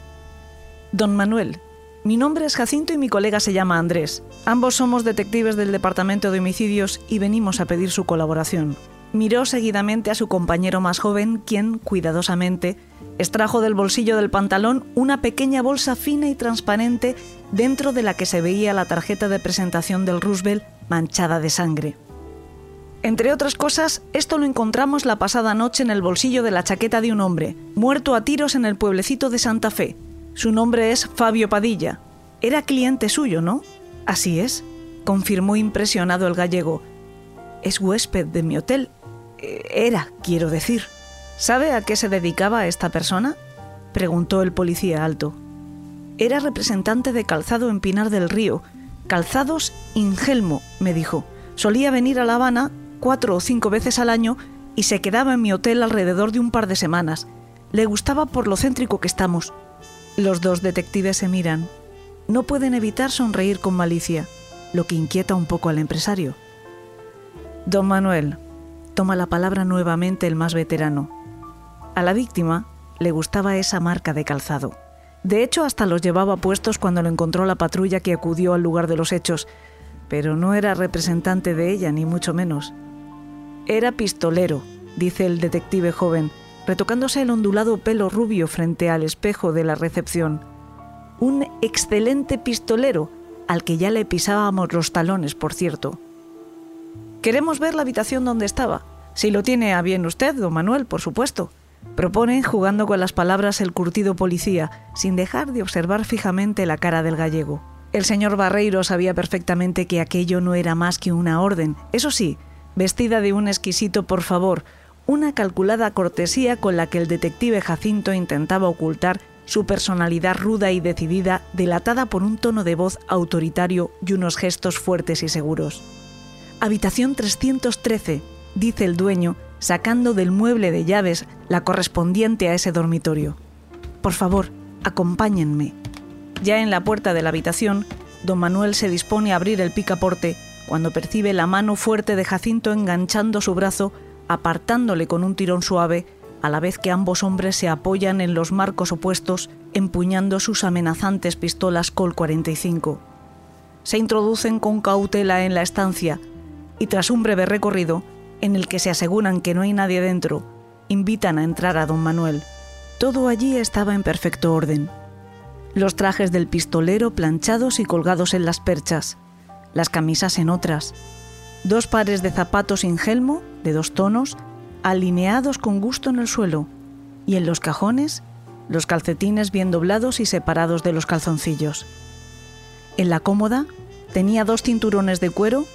Don Manuel, mi nombre es Jacinto y mi colega se llama Andrés. Ambos somos detectives del Departamento de Homicidios y venimos a pedir su colaboración. Miró seguidamente a su compañero más joven, quien, cuidadosamente, extrajo del bolsillo del pantalón una pequeña bolsa fina y transparente dentro de la que se veía la tarjeta de presentación del Roosevelt manchada de sangre. Entre otras cosas, esto lo encontramos la pasada noche en el bolsillo de la chaqueta de un hombre, muerto a tiros en el pueblecito de Santa Fe. Su nombre es Fabio Padilla. Era cliente suyo, ¿no? Así es, confirmó impresionado el gallego. Es huésped de mi hotel. Era, quiero decir. ¿Sabe a qué se dedicaba esta persona? preguntó el policía alto. Era representante de calzado en Pinar del Río. Calzados Ingelmo, me dijo. Solía venir a La Habana cuatro o cinco veces al año y se quedaba en mi hotel alrededor de un par de semanas. Le gustaba por lo céntrico que estamos. Los dos detectives se miran. No pueden evitar sonreír con malicia, lo que inquieta un poco al empresario. Don Manuel, toma la palabra nuevamente el más veterano. A la víctima le gustaba esa marca de calzado. De hecho, hasta los llevaba puestos cuando lo encontró la patrulla que acudió al lugar de los hechos, pero no era representante de ella, ni mucho menos. Era pistolero, dice el detective joven, retocándose el ondulado pelo rubio frente al espejo de la recepción. Un excelente pistolero, al que ya le pisábamos los talones, por cierto. Queremos ver la habitación donde estaba, si lo tiene a bien usted, don Manuel, por supuesto. Propone, jugando con las palabras el curtido policía, sin dejar de observar fijamente la cara del gallego. El señor Barreiro sabía perfectamente que aquello no era más que una orden, eso sí, vestida de un exquisito por favor, una calculada cortesía con la que el detective Jacinto intentaba ocultar su personalidad ruda y decidida, delatada por un tono de voz autoritario y unos gestos fuertes y seguros. Habitación 313, dice el dueño, sacando del mueble de llaves la correspondiente a ese dormitorio. Por favor, acompáñenme. Ya en la puerta de la habitación, don Manuel se dispone a abrir el picaporte cuando percibe la mano fuerte de Jacinto enganchando su brazo apartándole con un tirón suave, a la vez que ambos hombres se apoyan en los marcos opuestos, empuñando sus amenazantes pistolas Col 45. Se introducen con cautela en la estancia y tras un breve recorrido, en el que se aseguran que no hay nadie dentro, invitan a entrar a don Manuel. Todo allí estaba en perfecto orden. Los trajes del pistolero planchados y colgados en las perchas, las camisas en otras, dos pares de zapatos sin gelmo, de dos tonos, alineados con gusto en el suelo, y en los cajones, los calcetines bien doblados y separados de los calzoncillos. En la cómoda tenía dos cinturones de cuero,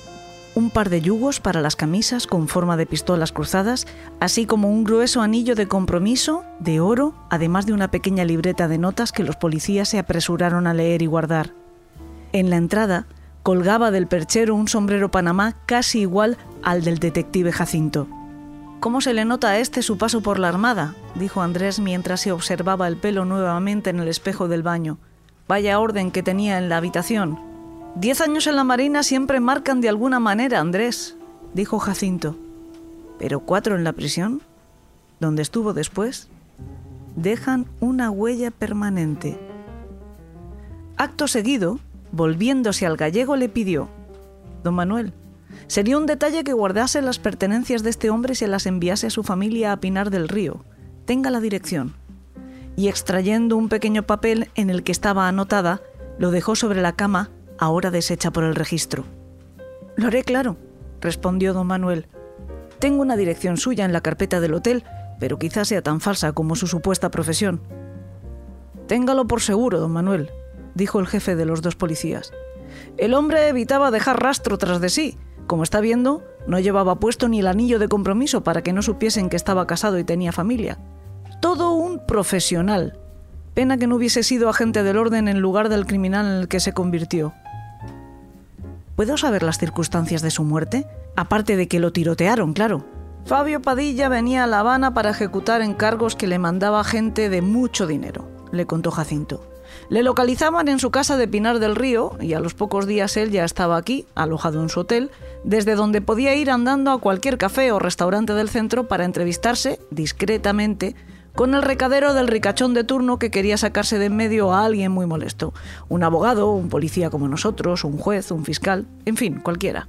un par de yugos para las camisas con forma de pistolas cruzadas, así como un grueso anillo de compromiso de oro, además de una pequeña libreta de notas que los policías se apresuraron a leer y guardar. En la entrada colgaba del perchero un sombrero panamá casi igual al del detective Jacinto. ¿Cómo se le nota a este su paso por la armada? dijo Andrés mientras se observaba el pelo nuevamente en el espejo del baño. Vaya orden que tenía en la habitación. Diez años en la Marina siempre marcan de alguna manera, Andrés, dijo Jacinto. Pero cuatro en la prisión, donde estuvo después, dejan una huella permanente. Acto seguido, Volviéndose al gallego le pidió, Don Manuel, sería un detalle que guardase las pertenencias de este hombre y se las enviase a su familia a Pinar del Río. Tenga la dirección. Y extrayendo un pequeño papel en el que estaba anotada, lo dejó sobre la cama, ahora deshecha por el registro. Lo haré claro, respondió don Manuel. Tengo una dirección suya en la carpeta del hotel, pero quizás sea tan falsa como su supuesta profesión. Téngalo por seguro, don Manuel, dijo el jefe de los dos policías. El hombre evitaba dejar rastro tras de sí. Como está viendo, no llevaba puesto ni el anillo de compromiso para que no supiesen que estaba casado y tenía familia. Todo un profesional. Pena que no hubiese sido agente del orden en lugar del criminal en el que se convirtió. ¿Puedo saber las circunstancias de su muerte? Aparte de que lo tirotearon, claro. Fabio Padilla venía a La Habana para ejecutar encargos que le mandaba gente de mucho dinero, le contó Jacinto. Le localizaban en su casa de Pinar del Río y a los pocos días él ya estaba aquí, alojado en su hotel, desde donde podía ir andando a cualquier café o restaurante del centro para entrevistarse, discretamente, con el recadero del ricachón de turno que quería sacarse de en medio a alguien muy molesto. Un abogado, un policía como nosotros, un juez, un fiscal, en fin, cualquiera.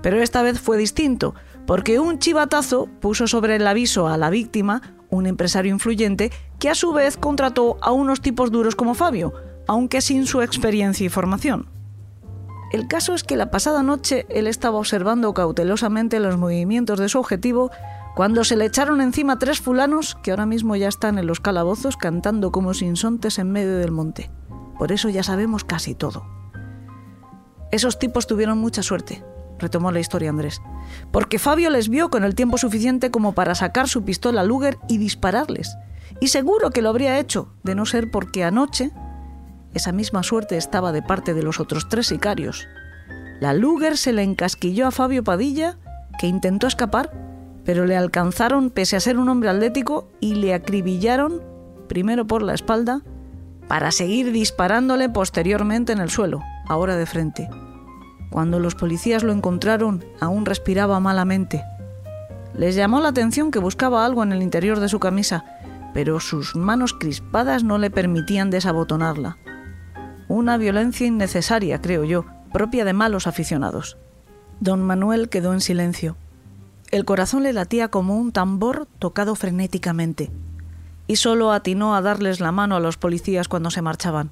Pero esta vez fue distinto, porque un chivatazo puso sobre el aviso a la víctima un empresario influyente que a su vez contrató a unos tipos duros como Fabio, aunque sin su experiencia y formación. El caso es que la pasada noche él estaba observando cautelosamente los movimientos de su objetivo cuando se le echaron encima tres fulanos que ahora mismo ya están en los calabozos cantando como sinsontes en medio del monte. Por eso ya sabemos casi todo. Esos tipos tuvieron mucha suerte, retomó la historia Andrés, porque Fabio les vio con el tiempo suficiente como para sacar su pistola Luger y dispararles. Y seguro que lo habría hecho, de no ser porque anoche esa misma suerte estaba de parte de los otros tres sicarios. La Luger se le encasquilló a Fabio Padilla, que intentó escapar, pero le alcanzaron pese a ser un hombre atlético y le acribillaron, primero por la espalda, para seguir disparándole posteriormente en el suelo, ahora de frente. Cuando los policías lo encontraron, aún respiraba malamente. Les llamó la atención que buscaba algo en el interior de su camisa, pero sus manos crispadas no le permitían desabotonarla. Una violencia innecesaria, creo yo, propia de malos aficionados. Don Manuel quedó en silencio. El corazón le latía como un tambor tocado frenéticamente y solo atinó a darles la mano a los policías cuando se marchaban.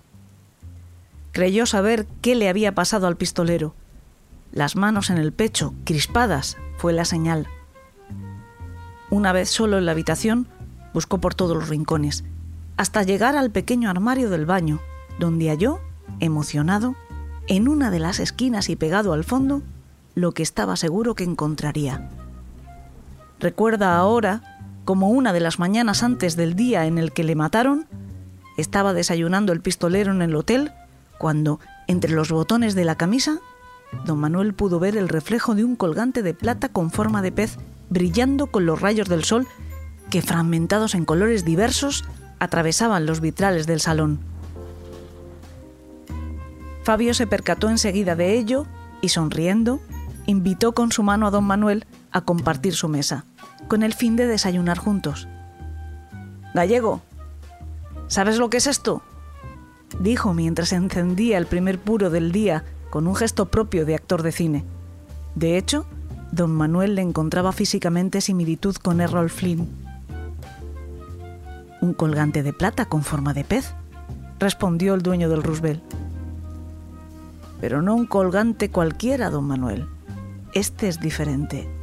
Creyó saber qué le había pasado al pistolero. Las manos en el pecho, crispadas, fue la señal. Una vez solo en la habitación, buscó por todos los rincones, hasta llegar al pequeño armario del baño, donde halló, emocionado, en una de las esquinas y pegado al fondo, lo que estaba seguro que encontraría. Recuerda ahora como una de las mañanas antes del día en el que le mataron, estaba desayunando el pistolero en el hotel cuando, entre los botones de la camisa, don Manuel pudo ver el reflejo de un colgante de plata con forma de pez brillando con los rayos del sol que, fragmentados en colores diversos, atravesaban los vitrales del salón. Fabio se percató enseguida de ello y, sonriendo, invitó con su mano a don Manuel a compartir su mesa con el fin de desayunar juntos. Gallego, ¿sabes lo que es esto? dijo mientras encendía el primer puro del día con un gesto propio de actor de cine. De hecho, don Manuel le encontraba físicamente similitud con Errol Flynn. Un colgante de plata con forma de pez, respondió el dueño del Roosevelt. Pero no un colgante cualquiera, don Manuel. Este es diferente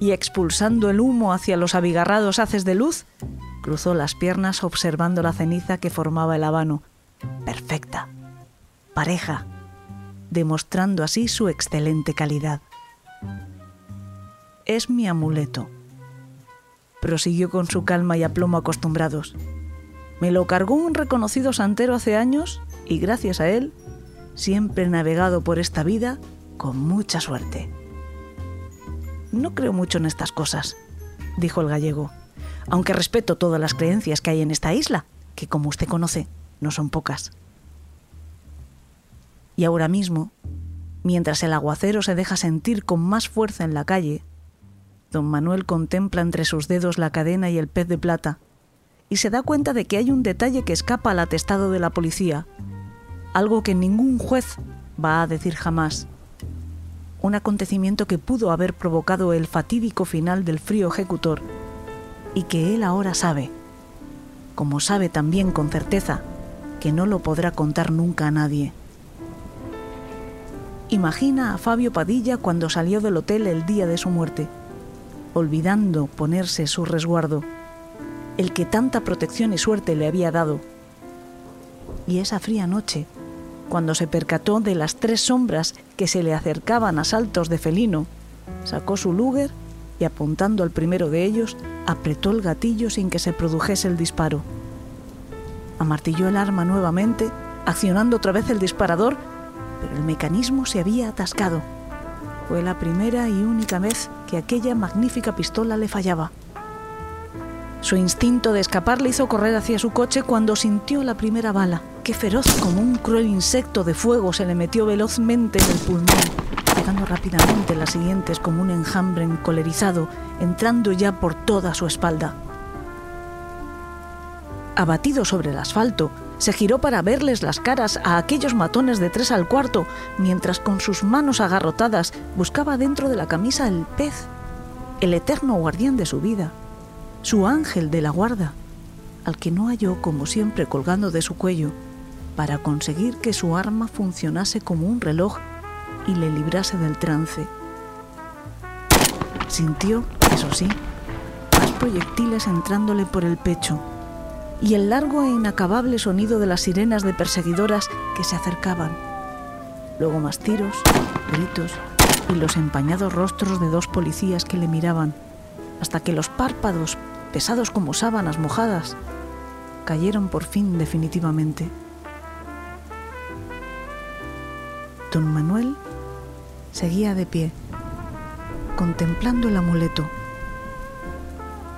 y expulsando el humo hacia los abigarrados haces de luz, cruzó las piernas observando la ceniza que formaba el habano. Perfecta. Pareja. Demostrando así su excelente calidad. Es mi amuleto. Prosiguió con su calma y aplomo acostumbrados. Me lo cargó un reconocido santero hace años y gracias a él siempre he navegado por esta vida con mucha suerte. No creo mucho en estas cosas, dijo el gallego, aunque respeto todas las creencias que hay en esta isla, que como usted conoce, no son pocas. Y ahora mismo, mientras el aguacero se deja sentir con más fuerza en la calle, don Manuel contempla entre sus dedos la cadena y el pez de plata, y se da cuenta de que hay un detalle que escapa al atestado de la policía, algo que ningún juez va a decir jamás un acontecimiento que pudo haber provocado el fatídico final del frío ejecutor y que él ahora sabe, como sabe también con certeza que no lo podrá contar nunca a nadie. Imagina a Fabio Padilla cuando salió del hotel el día de su muerte, olvidando ponerse su resguardo, el que tanta protección y suerte le había dado. Y esa fría noche, cuando se percató de las tres sombras que se le acercaban a saltos de felino, sacó su Luger y apuntando al primero de ellos, apretó el gatillo sin que se produjese el disparo. Amartilló el arma nuevamente, accionando otra vez el disparador, pero el mecanismo se había atascado. Fue la primera y única vez que aquella magnífica pistola le fallaba. Su instinto de escapar le hizo correr hacia su coche cuando sintió la primera bala, que feroz como un cruel insecto de fuego se le metió velozmente en el pulmón, llegando rápidamente las siguientes como un enjambre encolerizado, entrando ya por toda su espalda. Abatido sobre el asfalto, se giró para verles las caras a aquellos matones de tres al cuarto, mientras con sus manos agarrotadas buscaba dentro de la camisa el pez, el eterno guardián de su vida su ángel de la guarda, al que no halló como siempre colgando de su cuello, para conseguir que su arma funcionase como un reloj y le librase del trance. Sintió, eso sí, más proyectiles entrándole por el pecho y el largo e inacabable sonido de las sirenas de perseguidoras que se acercaban. Luego más tiros, gritos y los empañados rostros de dos policías que le miraban hasta que los párpados, pesados como sábanas mojadas, cayeron por fin definitivamente. Don Manuel seguía de pie, contemplando el amuleto,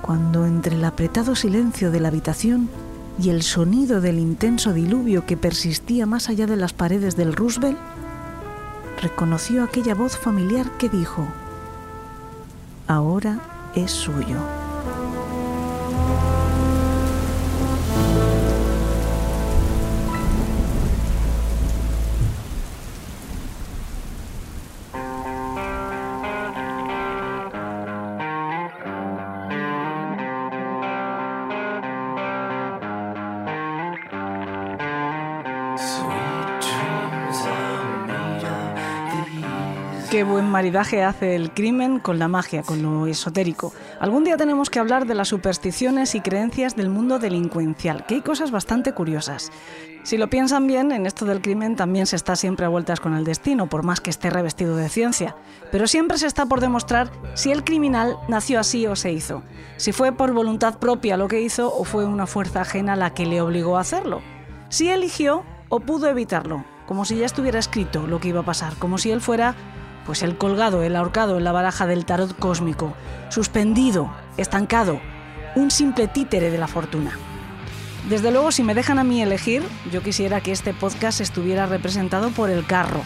cuando entre el apretado silencio de la habitación y el sonido del intenso diluvio que persistía más allá de las paredes del Roosevelt, reconoció aquella voz familiar que dijo, ahora es suyo. Maridaje hace el crimen con la magia, con lo esotérico. Algún día tenemos que hablar de las supersticiones y creencias del mundo delincuencial, que hay cosas bastante curiosas. Si lo piensan bien, en esto del crimen también se está siempre a vueltas con el destino, por más que esté revestido de ciencia. Pero siempre se está por demostrar si el criminal nació así o se hizo. Si fue por voluntad propia lo que hizo o fue una fuerza ajena la que le obligó a hacerlo. Si eligió o pudo evitarlo, como si ya estuviera escrito lo que iba a pasar, como si él fuera pues el colgado, el ahorcado en la baraja del tarot cósmico, suspendido, estancado, un simple títere de la fortuna. Desde luego, si me dejan a mí elegir, yo quisiera que este podcast estuviera representado por el carro,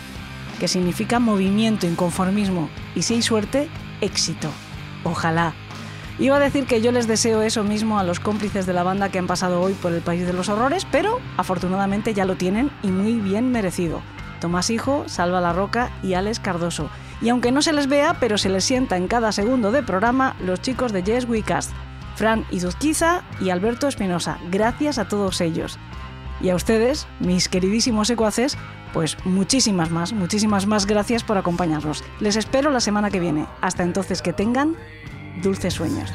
que significa movimiento, inconformismo, y si hay suerte, éxito. Ojalá. Iba a decir que yo les deseo eso mismo a los cómplices de la banda que han pasado hoy por el País de los Horrores, pero afortunadamente ya lo tienen y muy bien merecido. Tomás Hijo, Salva La Roca y Alex Cardoso. Y aunque no se les vea, pero se les sienta en cada segundo de programa, los chicos de Yes We Cast, Fran Izuzquiza y Alberto Espinosa. Gracias a todos ellos. Y a ustedes, mis queridísimos secuaces, pues muchísimas más, muchísimas más gracias por acompañarnos. Les espero la semana que viene. Hasta entonces que tengan dulces sueños.